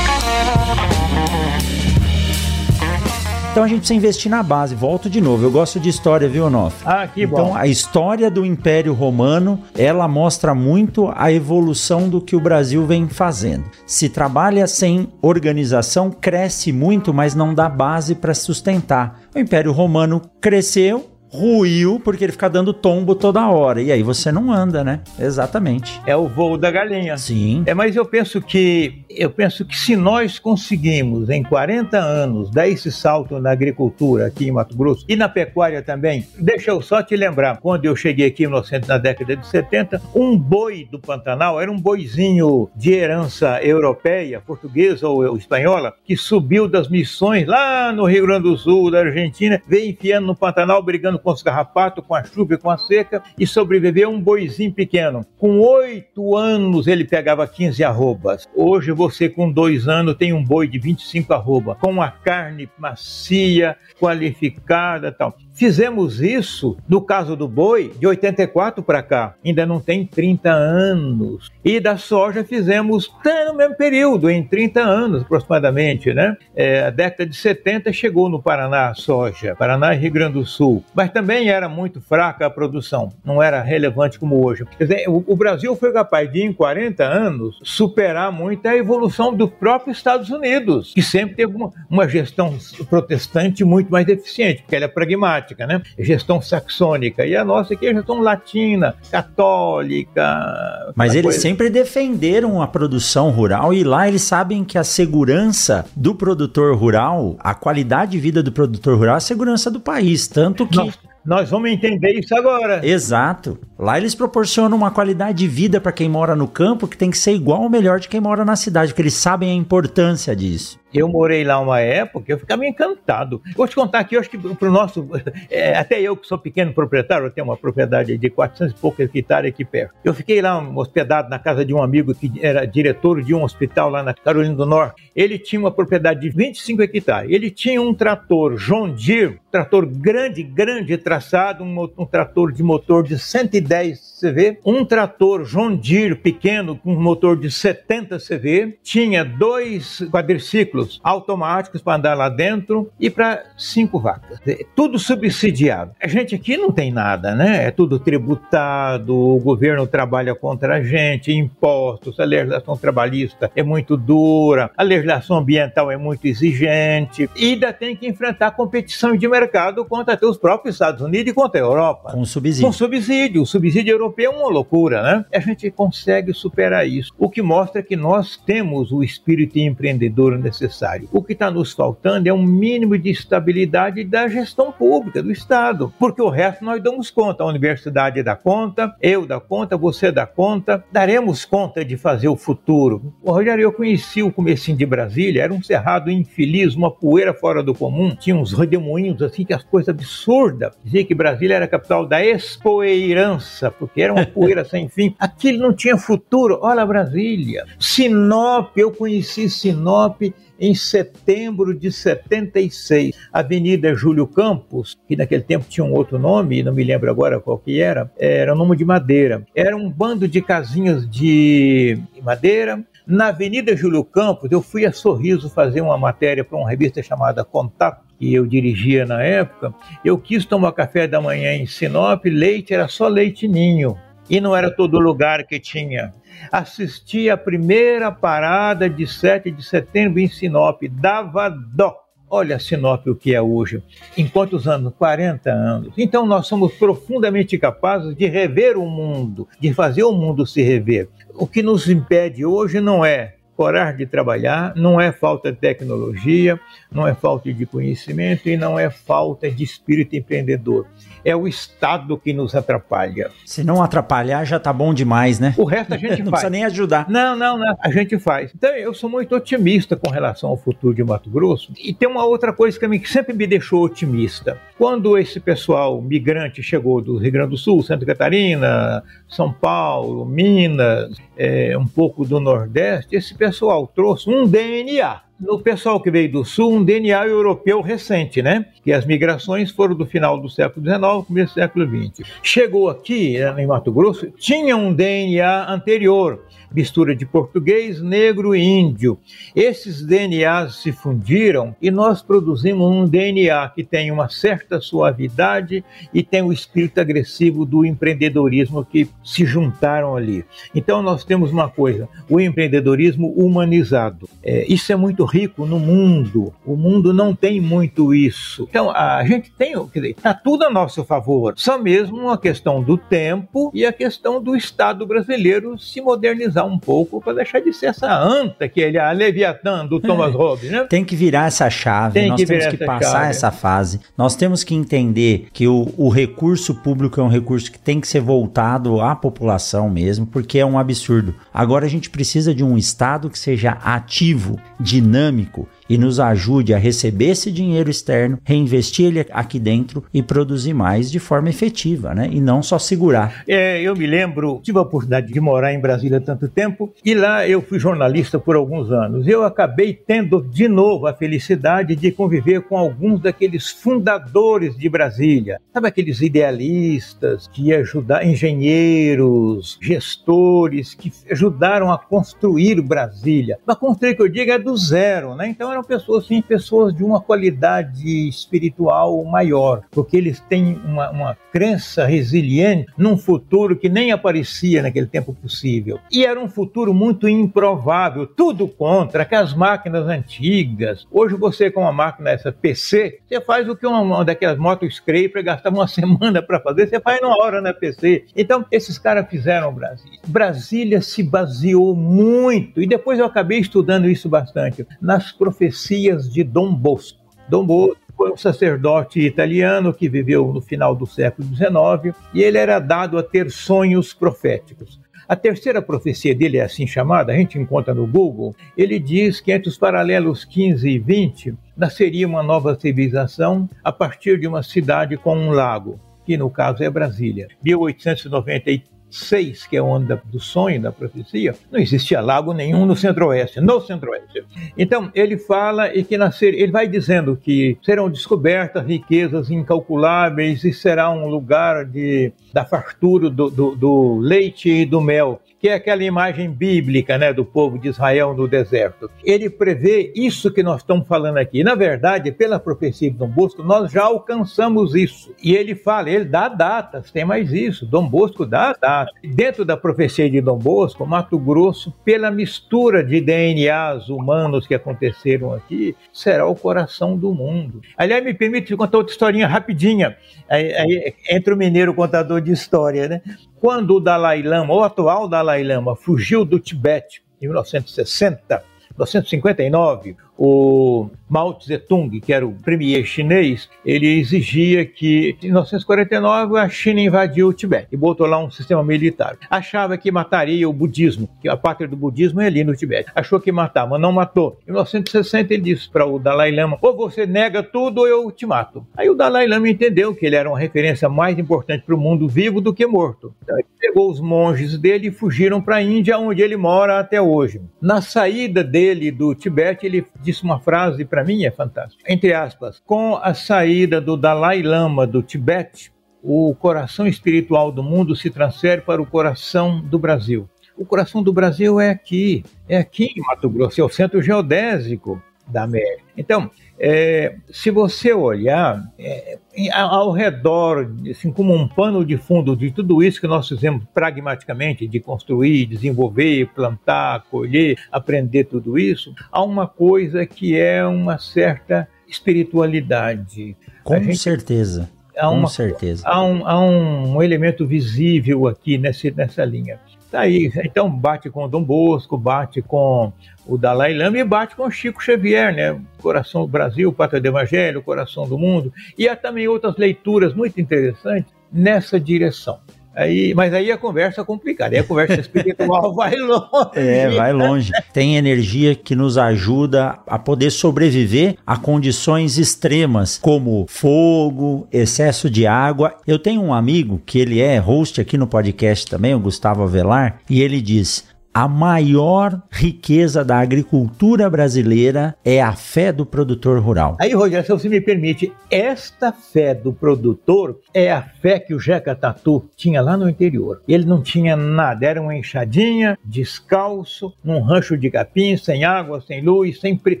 Então a gente precisa investir na base. Volto de novo. Eu gosto de história, viu, Onof? Ah, que então, bom. a história do Império Romano, ela mostra muito a evolução do que o Brasil vem fazendo. Se trabalha sem organização, cresce muito, mas não dá base para sustentar. O Império Romano cresceu, ruiu porque ele fica dando tombo toda hora. E aí você não anda, né? Exatamente. É o voo da galinha. Sim. É, mas eu penso que eu penso que se nós conseguimos em 40 anos dar esse salto na agricultura aqui em Mato Grosso e na pecuária também, deixa eu só te lembrar, quando eu cheguei aqui na década de 70, um boi do Pantanal era um boizinho de herança europeia, portuguesa ou espanhola, que subiu das missões lá no Rio Grande do Sul, da Argentina, veio enfiando no Pantanal, brigando com os carrapatos, com a chuva e com a seca, e sobreviveu um boizinho pequeno. Com oito anos ele pegava 15 arrobas. Hoje você com dois anos tem um boi de 25 arroba, com uma carne macia, qualificada tal. Fizemos isso, no caso do boi, de 84 para cá, ainda não tem 30 anos. E da soja fizemos no mesmo período, em 30 anos aproximadamente, né? É, a década de 70 chegou no Paraná a soja, Paraná e Rio Grande do Sul, mas também era muito fraca a produção, não era relevante como hoje. Quer dizer, o, Brasil foi capaz de, em 40 anos, superar muito a evolução dos próprios Estados Unidos, que sempre teve uma, uma gestão protestante muito mais eficiente, porque ela é pragmática né? Gestão saxônica. E a nossa aqui é gestão latina, católica. Mas eles coisa. sempre defenderam a produção rural e lá eles sabem que a segurança do produtor rural, a qualidade de vida do produtor rural é a segurança do país. Tanto que. Nossa. Nós vamos entender isso agora. Exato. Lá eles proporcionam uma qualidade de vida para quem mora no campo que tem que ser igual ou melhor de quem mora na cidade, porque eles sabem a importância disso. Eu morei lá uma época, eu ficava encantado. Vou te contar aqui, eu acho que para o nosso. <laughs> É, até eu que sou pequeno proprietário, eu tenho uma propriedade de 400 e poucos hectares aqui perto. Eu fiquei lá hospedado na casa de um amigo que era diretor de um hospital lá na Carolina do Norte. Ele tinha uma propriedade de 25 hectares. Ele tinha um trator John Deere, trator grande, grande traçado, um, um trator de motor de 110 10 CV, um trator John Deere pequeno com um motor de 70 CV, tinha dois quadriciclos automáticos para andar lá dentro e para cinco vacas. Tudo subsidiado. A gente aqui não tem nada, né? É tudo tributado, o governo trabalha contra a gente, impostos, a legislação trabalhista é muito dura, a legislação ambiental é muito exigente e ainda tem que enfrentar competição de mercado contra até os próprios Estados Unidos e contra a Europa. Com subsídio. Com subsídio. O subsídio europeu é uma loucura, né? A gente consegue superar isso. O que mostra que nós temos o espírito empreendedor necessário. O que está nos faltando é um mínimo de estabilidade da gestão pública, do Estado, porque o resto nós damos conta. A universidade dá conta, eu dá conta, você dá conta, daremos conta de fazer o futuro. Rogério, eu conheci o comecinho de Brasília, era um cerrado infeliz, uma poeira fora do comum, tinha uns redemoinhos assim, que as coisas absurdas. Dizia que Brasília era a capital da expoeirança, porque era uma poeira sem fim. Aquilo não tinha futuro. Olha Brasília. Sinop, eu conheci Sinop em setembro de 76. Avenida Júlio Campos, que naquele tempo tinha um outro nome, não me lembro agora qual que era, era um nome de madeira. Era um bando de casinhas de madeira. Na Avenida Júlio Campos, eu fui a Sorriso fazer uma matéria para uma revista chamada Contato, que eu dirigia na época. Eu quis tomar café da manhã em Sinop, leite era só leite ninho. E não era todo lugar que tinha assisti a primeira parada de 7 de setembro em Sinop, dava dó. Olha Sinop o que é hoje. Em quantos anos? 40 anos. Então nós somos profundamente capazes de rever o mundo, de fazer o mundo se rever. O que nos impede hoje não é coragem de trabalhar, não é falta de tecnologia, não é falta de conhecimento e não é falta de espírito empreendedor é o Estado que nos atrapalha. Se não atrapalhar, já tá bom demais, né? O resto a gente <laughs> não faz. Precisa nem ajudar. Não, não, não. A gente faz. Então, eu sou muito otimista com relação ao futuro de Mato Grosso. E tem uma outra coisa que, que sempre me deixou otimista. Quando esse pessoal migrante chegou do Rio Grande do Sul, Santa Catarina, São Paulo, Minas, é, um pouco do Nordeste, esse pessoal trouxe um DNA no pessoal que veio do Sul, um DNA europeu recente, né? Que as migrações foram do final do século XIX, começo do século XX. Chegou aqui, né, em Mato Grosso, tinha um DNA anterior, mistura de português, negro e índio. Esses DNAs se fundiram e nós produzimos um DNA que tem uma certa suavidade e tem o espírito agressivo do empreendedorismo que se juntaram ali. Então nós temos uma coisa, o empreendedorismo humanizado. É, isso é muito rico no mundo. O mundo não tem muito isso. Então a gente tem, está tudo a nosso favor. Só mesmo uma questão do tempo e a questão do Estado brasileiro se modernizar um pouco para deixar de ser essa anta que ele, a Leviatã do Thomas é. Hobbes, né? Tem que virar essa chave, Tem nós que temos que passar chave. essa fase. Nós temos que entender que o, o recurso público é um recurso que tem que ser voltado à população mesmo, porque é um absurdo. Agora a gente precisa de um Estado que seja ativo, dinâmico e nos ajude a receber esse dinheiro externo, reinvestir ele aqui dentro e produzir mais de forma efetiva, né? E não só segurar. É, eu me lembro, tive a oportunidade de morar em Brasília há tanto tempo e lá eu fui jornalista por alguns anos. Eu acabei tendo de novo a felicidade de conviver com alguns daqueles fundadores de Brasília. Sabe aqueles idealistas que ajudar engenheiros, gestores que ajudaram a construir Brasília. A construir que eu digo é do zero, né? Então era eram pessoas, sim, pessoas de uma qualidade espiritual maior, porque eles têm uma, uma crença resiliente num futuro que nem aparecia naquele tempo possível. E era um futuro muito improvável, tudo contra, que as máquinas antigas. Hoje você com uma máquina essa PC, você faz o que uma, uma daquelas motos Scraper gastava uma <laughs> semana para fazer, você faz numa hora na PC. Então, esses caras fizeram Brasília. Brasília se baseou muito, e depois eu acabei estudando isso bastante, nas profecias profecias de Dom Bosco. Dom Bosco foi um sacerdote italiano que viveu no final do século XIX e ele era dado a ter sonhos proféticos. A terceira profecia dele é assim chamada, a gente encontra no Google. Ele diz que entre os paralelos 15 e 20 nasceria uma nova civilização a partir de uma cidade com um lago, que no caso é Brasília. 1893 6, que é a onda do sonho, da profecia, não existia lago nenhum no centro-oeste, no centro-oeste. Então, ele fala e que nascer, ele vai dizendo que serão descobertas riquezas incalculáveis e será um lugar de, da fartura do, do, do leite e do mel que é aquela imagem bíblica né, do povo de Israel no deserto. Ele prevê isso que nós estamos falando aqui. Na verdade, pela profecia de Dom Bosco, nós já alcançamos isso. E ele fala, ele dá datas, tem mais isso. Dom Bosco dá datas. Dentro da profecia de Dom Bosco, Mato Grosso, pela mistura de DNAs humanos que aconteceram aqui, será o coração do mundo. Aliás, me permite contar outra historinha rapidinha. Aí, aí, entra o mineiro contador de história, né? Quando o Dalai Lama, o atual Dalai Lama, fugiu do Tibete em 1960, 1959, o Mao Tse-tung, que era o premier chinês, ele exigia que em 1949 a China invadiu o Tibete e botou lá um sistema militar. Achava que mataria o budismo, que a pátria do budismo é ali no Tibete. Achou que matava, mas não matou. Em 1960 ele disse para o Dalai Lama: ou você nega tudo ou eu te mato. Aí o Dalai Lama entendeu que ele era uma referência mais importante para o mundo vivo do que morto. Então ele pegou os monges dele e fugiram para a Índia, onde ele mora até hoje. Na saída dele do Tibete, ele disse uma frase para mim é fantástica. Entre aspas, com a saída do Dalai Lama do Tibete, o coração espiritual do mundo se transfere para o coração do Brasil. O coração do Brasil é aqui, é aqui em Mato Grosso, é o centro geodésico da América. Então, é, se você olhar é, ao redor, assim como um pano de fundo de tudo isso que nós fizemos pragmaticamente, de construir, desenvolver, plantar, colher, aprender tudo isso, há uma coisa que é uma certa espiritualidade. Com gente, certeza. Há uma, Com certeza. Há um, há um elemento visível aqui nessa, nessa linha. Tá aí, então bate com o Dom Bosco, bate com o Dalai Lama e bate com Chico Xavier, né? Coração do Brasil, Pátria do Evangelho, Coração do Mundo. E há também outras leituras muito interessantes nessa direção. Aí, mas aí a conversa é complicada, aí a conversa espiritual <laughs> vai longe. É, vai longe. Tem energia que nos ajuda a poder sobreviver a condições extremas, como fogo, excesso de água. Eu tenho um amigo que ele é host aqui no podcast também, o Gustavo Avelar, e ele diz: a maior riqueza da agricultura brasileira é a fé do produtor rural. Aí, Rogério, se você me permite, esta fé do produtor é a fé que o Jeca Tatu tinha lá no interior. Ele não tinha nada, era uma enxadinha, descalço, num rancho de capim, sem água, sem luz, sempre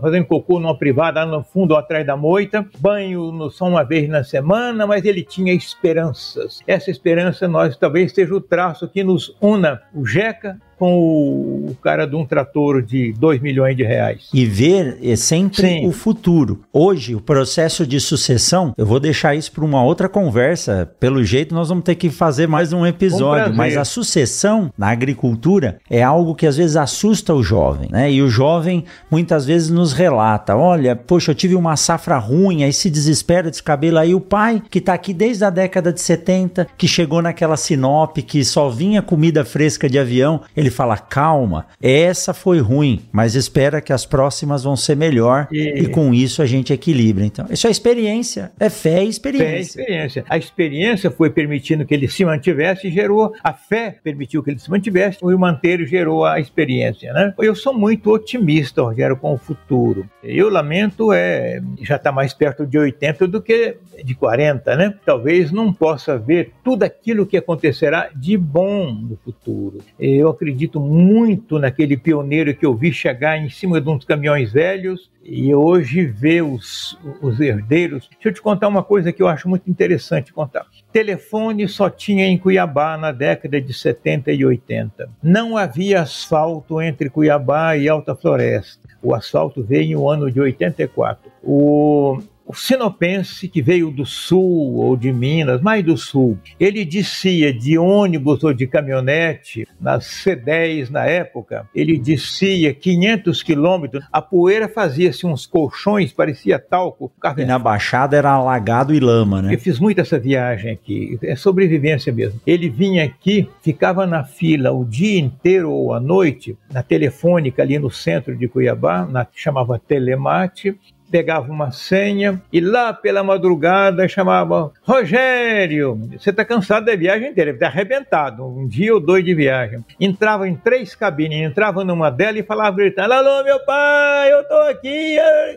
fazendo cocô numa privada lá no fundo atrás da moita, banho no, só uma vez na semana, mas ele tinha esperanças. Essa esperança nós talvez seja o traço que nos una o Jeca com o cara de um trator de 2 milhões de reais. E ver é sempre Sim. o futuro. Hoje, o processo de sucessão, eu vou deixar isso para uma outra conversa. Pelo jeito, nós vamos ter que fazer mais um episódio. Um mas a sucessão na agricultura é algo que às vezes assusta o jovem, né? E o jovem muitas vezes nos relata: olha, poxa, eu tive uma safra ruim, aí se desespera, descabela. Aí o pai, que está aqui desde a década de 70, que chegou naquela Sinop, que só vinha comida fresca de avião, ele ele fala: calma, essa foi ruim, mas espera que as próximas vão ser melhor e, e com isso a gente equilibra. Então, isso é experiência, é fé e experiência. Fé e experiência. A experiência foi permitindo que ele se mantivesse e gerou, a fé permitiu que ele se mantivesse, e o manter gerou a experiência. Né? Eu sou muito otimista, Rogério, com o futuro. Eu lamento, é, já está mais perto de 80 do que de 40, né? Talvez não possa ver tudo aquilo que acontecerá de bom no futuro. Eu acredito acredito muito naquele pioneiro que eu vi chegar em cima de uns caminhões velhos e hoje ver os, os herdeiros. Deixa eu te contar uma coisa que eu acho muito interessante contar. Telefone só tinha em Cuiabá na década de 70 e 80. Não havia asfalto entre Cuiabá e Alta Floresta. O asfalto veio no ano de 84. O o sinopense que veio do sul ou de Minas, mais do sul, ele descia de ônibus ou de caminhonete, nas C10 na época, ele descia 500 quilômetros, a poeira fazia-se uns colchões, parecia talco. E na Baixada era alagado e lama, né? Eu fiz muito essa viagem aqui, é sobrevivência mesmo. Ele vinha aqui, ficava na fila o dia inteiro ou à noite, na telefônica ali no centro de Cuiabá, na, chamava Telemate, pegava uma senha e lá pela madrugada chamava Rogério, você está cansado da viagem inteira, está arrebentado, um dia ou dois de viagem. Entrava em três cabines, entrava numa delas e falava gritando, alô meu pai, eu estou aqui,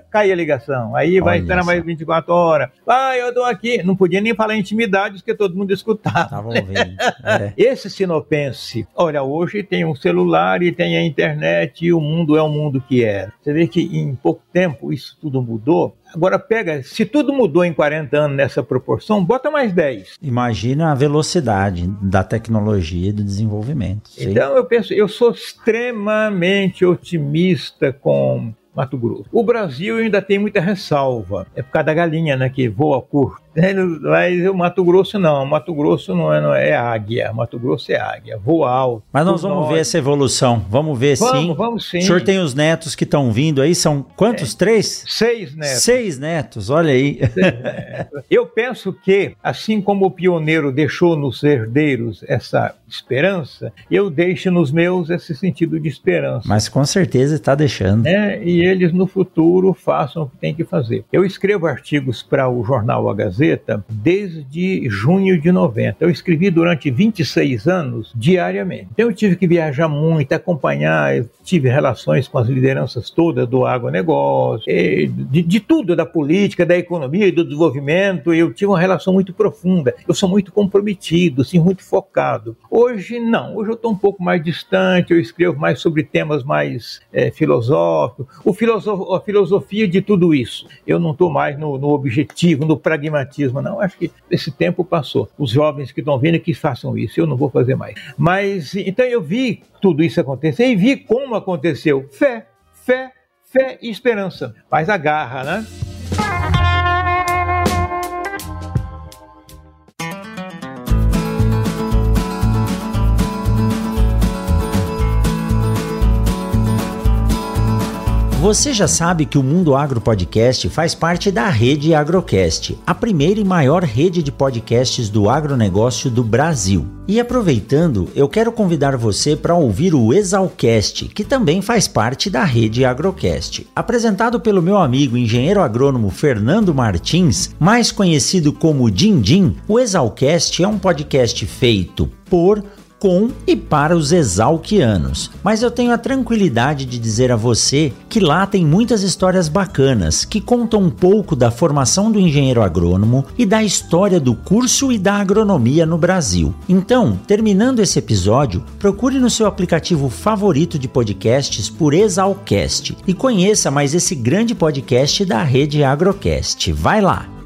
caía a ligação, aí vai entrar mais 24 horas, pai, eu estou aqui, não podia nem falar intimidades porque todo mundo escutava. Tava ouvindo. É. <laughs> Esse sinopense, olha, hoje tem um celular e tem a internet e o mundo é o mundo que era. Você vê que em pouco tempo isso tudo mudou. Agora pega, se tudo mudou em 40 anos nessa proporção, bota mais 10. Imagina a velocidade da tecnologia e do desenvolvimento. Então eu penso, eu sou extremamente otimista com Mato Grosso. O Brasil ainda tem muita ressalva. É por causa da galinha, né, que voa curto. Mas o Mato Grosso não, Mato Grosso não é, não é, é águia, Mato Grosso é águia, voa alto. Mas nós vamos norte. ver essa evolução, vamos ver vamos, sim. Vamos sim. O senhor tem os netos que estão vindo aí, são quantos? É. Três? Seis netos. Seis netos, olha aí. Eu penso que, assim como o pioneiro deixou nos herdeiros essa esperança, eu deixo nos meus esse sentido de esperança. Mas com certeza está deixando. É, e eles no futuro façam o que tem que fazer. Eu escrevo artigos para o jornal A Gazeta desde junho de 90. Eu escrevi durante 26 anos diariamente. Então eu tive que viajar muito, acompanhar, tive relações com as lideranças todas do agronegócio, de, de tudo, da política, da economia e do desenvolvimento. Eu tive uma relação muito profunda. Eu sou muito comprometido, assim, muito focado. Hoje, não. Hoje eu estou um pouco mais distante, eu escrevo mais sobre temas mais é, filosóficos. O filosof, a filosofia de tudo isso. Eu não estou mais no, no, objetivo, no pragmatismo, não. Acho que esse tempo passou. Os jovens que estão vindo que façam isso, eu não vou fazer mais. Mas, então eu vi tudo isso acontecer e vi como aconteceu. Fé, fé, fé e esperança. Mas a garra, né? Você já sabe que o Mundo Agro Podcast faz parte da rede Agrocast, a primeira e maior rede de podcasts do agronegócio do Brasil. E aproveitando, eu quero convidar você para ouvir o Exalcast, que também faz parte da rede Agrocast. Apresentado pelo meu amigo engenheiro agrônomo Fernando Martins, mais conhecido como Dindim, o Exalcast é um podcast feito por com e para os exalquianos. Mas eu tenho a tranquilidade de dizer a você que lá tem muitas histórias bacanas que contam um pouco da formação do engenheiro agrônomo e da história do curso e da agronomia no Brasil. Então, terminando esse episódio, procure no seu aplicativo favorito de podcasts por Exalcast e conheça mais esse grande podcast da rede Agrocast. Vai lá!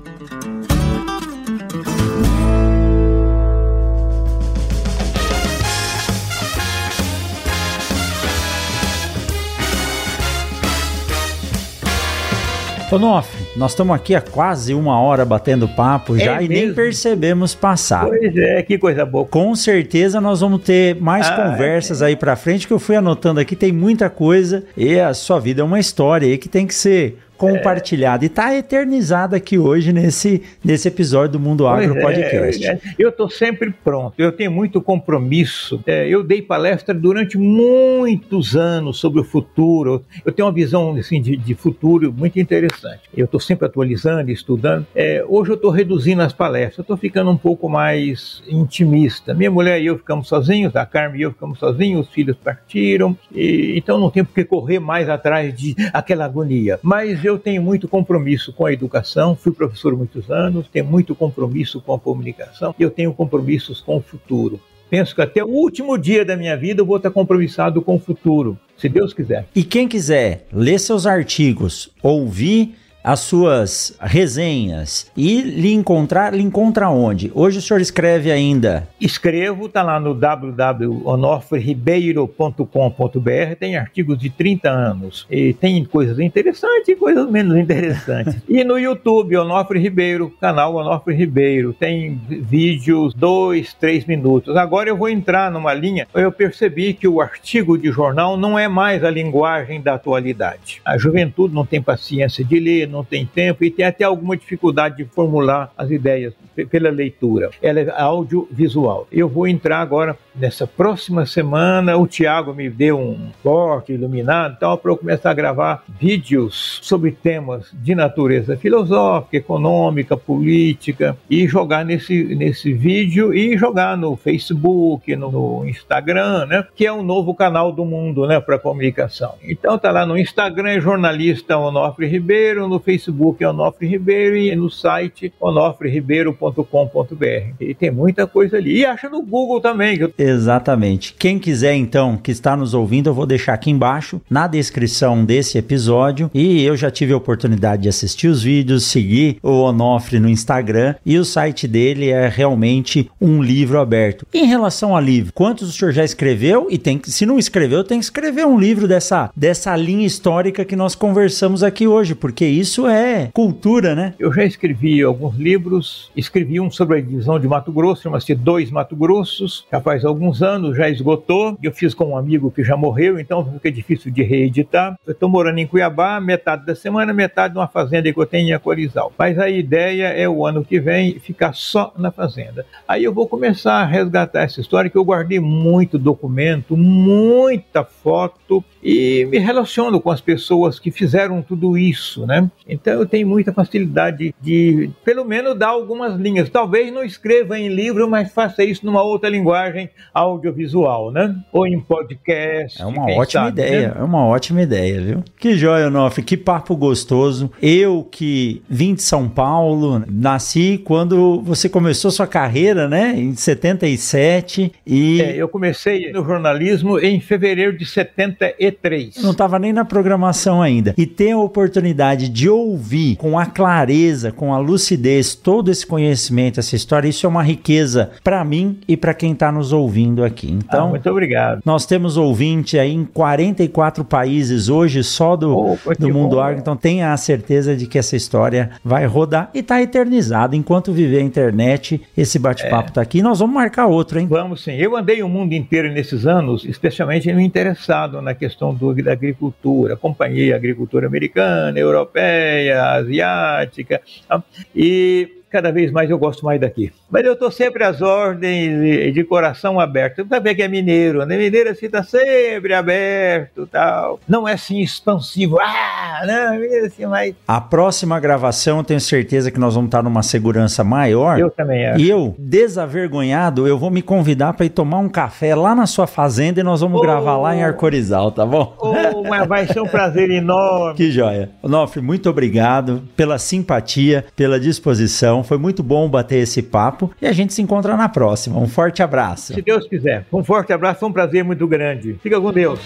Onofre, nós estamos aqui há quase uma hora batendo papo já é e nem percebemos passar. Pois é, que coisa boa. Com certeza nós vamos ter mais ah, conversas é. aí pra frente que eu fui anotando aqui, tem muita coisa e a sua vida é uma história aí que tem que ser compartilhada. É. E está eternizada aqui hoje nesse, nesse episódio do Mundo Agro é, Podcast. É, eu estou sempre pronto, eu tenho muito compromisso. É, eu dei palestra durante muitos anos sobre o futuro. Eu tenho uma visão assim, de, de futuro muito interessante. Eu estou sempre atualizando, estudando. É, hoje eu estou reduzindo as palestras, estou ficando um pouco mais intimista. Minha mulher e eu ficamos sozinhos, a Carmen e eu ficamos sozinhos, os filhos partiram, e, então não tem por que correr mais atrás de aquela agonia. Mas eu eu tenho muito compromisso com a educação, fui professor muitos anos, tenho muito compromisso com a comunicação e eu tenho compromissos com o futuro. Penso que até o último dia da minha vida eu vou estar compromissado com o futuro, se Deus quiser. E quem quiser ler seus artigos, ouvir as suas resenhas e lhe encontrar, lhe encontra onde? Hoje o senhor escreve ainda? Escrevo, tá lá no www.onofreribeiro.com.br, tem artigos de 30 anos e tem coisas interessantes e coisas menos interessantes. <laughs> e no YouTube, Onofre Ribeiro, canal Onofre Ribeiro, tem vídeos dois, três minutos. Agora eu vou entrar numa linha, eu percebi que o artigo de jornal não é mais a linguagem da atualidade. A juventude não tem paciência de ler, não tem tempo e tem até alguma dificuldade de formular as ideias pela leitura. Ela é audiovisual. Eu vou entrar agora nessa próxima semana. O Tiago me deu um corte iluminado tal para eu começar a gravar vídeos sobre temas de natureza filosófica, econômica, política e jogar nesse, nesse vídeo e jogar no Facebook, no, no Instagram, né? Que é um novo canal do mundo, né? Para comunicação. Então tá lá no Instagram é jornalista Onofre Ribeiro, no Facebook é Onofre Ribeiro e no site onofreribeiro.com.br. E tem muita coisa ali. E acha no Google também. Exatamente. Quem quiser, então, que está nos ouvindo, eu vou deixar aqui embaixo na descrição desse episódio. E eu já tive a oportunidade de assistir os vídeos, seguir o Onofre no Instagram. E o site dele é realmente um livro aberto. Em relação a livro, quantos o senhor já escreveu? E tem que, se não escreveu, tem que escrever um livro dessa, dessa linha histórica que nós conversamos aqui hoje, porque isso Isso é cultura, né? Eu já escrevi alguns livros, escrevi um sobre a divisão de Mato Grosso, chama-se Dois Mato Grossos, já faz alguns anos, já esgotou. Eu fiz com um amigo que já morreu, então fica difícil de reeditar. Eu estou morando em Cuiabá, metade da semana, metade de uma fazenda que eu tenho em Acorizal. Mas a ideia é o ano que vem ficar só na fazenda. Aí eu vou começar a resgatar essa história que eu guardei muito documento, muita foto e me relaciono com as pessoas que fizeram tudo isso, né? Então eu tenho muita facilidade de, pelo menos, dar algumas linhas. Talvez não escreva em livro, mas faça isso numa outra linguagem audiovisual, né? Ou em podcast. É uma ótima sabe, ideia, né? é uma ótima ideia, viu? Que joia, Onofre, que papo gostoso. Eu que vim de São Paulo, nasci quando você começou sua carreira, né? Em 77 e... É, eu comecei no jornalismo em fevereiro de 73. Não estava nem na programação ainda. E ter a oportunidade de ouvir com a clareza, com a lucidez, todo esse conhecimento, essa história, isso é uma riqueza para mim e para quem está nos ouvindo aqui. Então, ah, muito obrigado. Nós temos ouvinte aí em 44 países hoje, só do, oh, do Mundo Agro. Então tenha a certeza de que essa história vai rodar e está eternizada. Enquanto viver a internet, esse bate-papo está é. aqui. Nós vamos marcar outro, hein? Vamos sim. Eu andei o mundo inteiro nesses anos, especialmente me interessado na questão do, da agricultura. Acompanhei a agricultura americana, europeia, asiática. Tá? E cada vez mais eu gosto mais daqui. Mas eu estou sempre às ordens de coração aberto. Você vê que é mineiro, né? Mineiro assim está sempre aberto tal. Não é assim expansivo. Ah, não, mineiro assim mais. A próxima gravação eu tenho certeza que nós vamos estar numa segurança maior. Eu também acho. E eu, desavergonhado, eu vou me convidar para ir tomar um café lá na sua fazenda e nós vamos oh, gravar lá em Arcorizal, tá bom? Oh, mas vai ser um prazer <laughs> enorme. Que joia. Nofre, muito obrigado pela simpatia, pela disposição. Foi muito bom bater esse papo e a gente se encontra na próxima. Um forte abraço. Se Deus quiser. Um forte abraço, foi um prazer muito grande. Fica com Deus.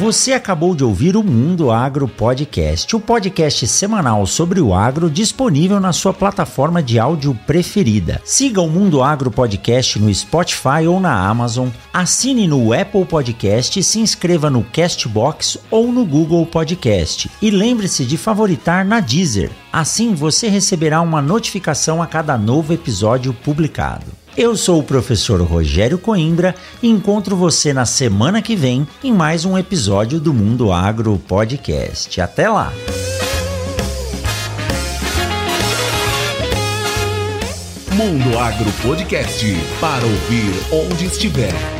Você acabou de ouvir o Mundo Agro Podcast, o podcast semanal sobre o agro disponível na sua plataforma de áudio preferida. Siga o Mundo Agro Podcast no Spotify ou na Amazon, assine no Apple Podcast se inscreva no Castbox ou no Google Podcast. E lembre-se de favoritar na Deezer. Assim você receberá uma notificação a cada novo episódio publicado. Eu sou o professor Rogério Coimbra e encontro você na semana que vem em mais um episódio do Mundo Agro Podcast. Até lá! Mundo Agro Podcast para ouvir onde estiver.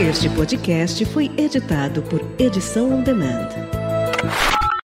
Este podcast foi editado por Edição On Demand.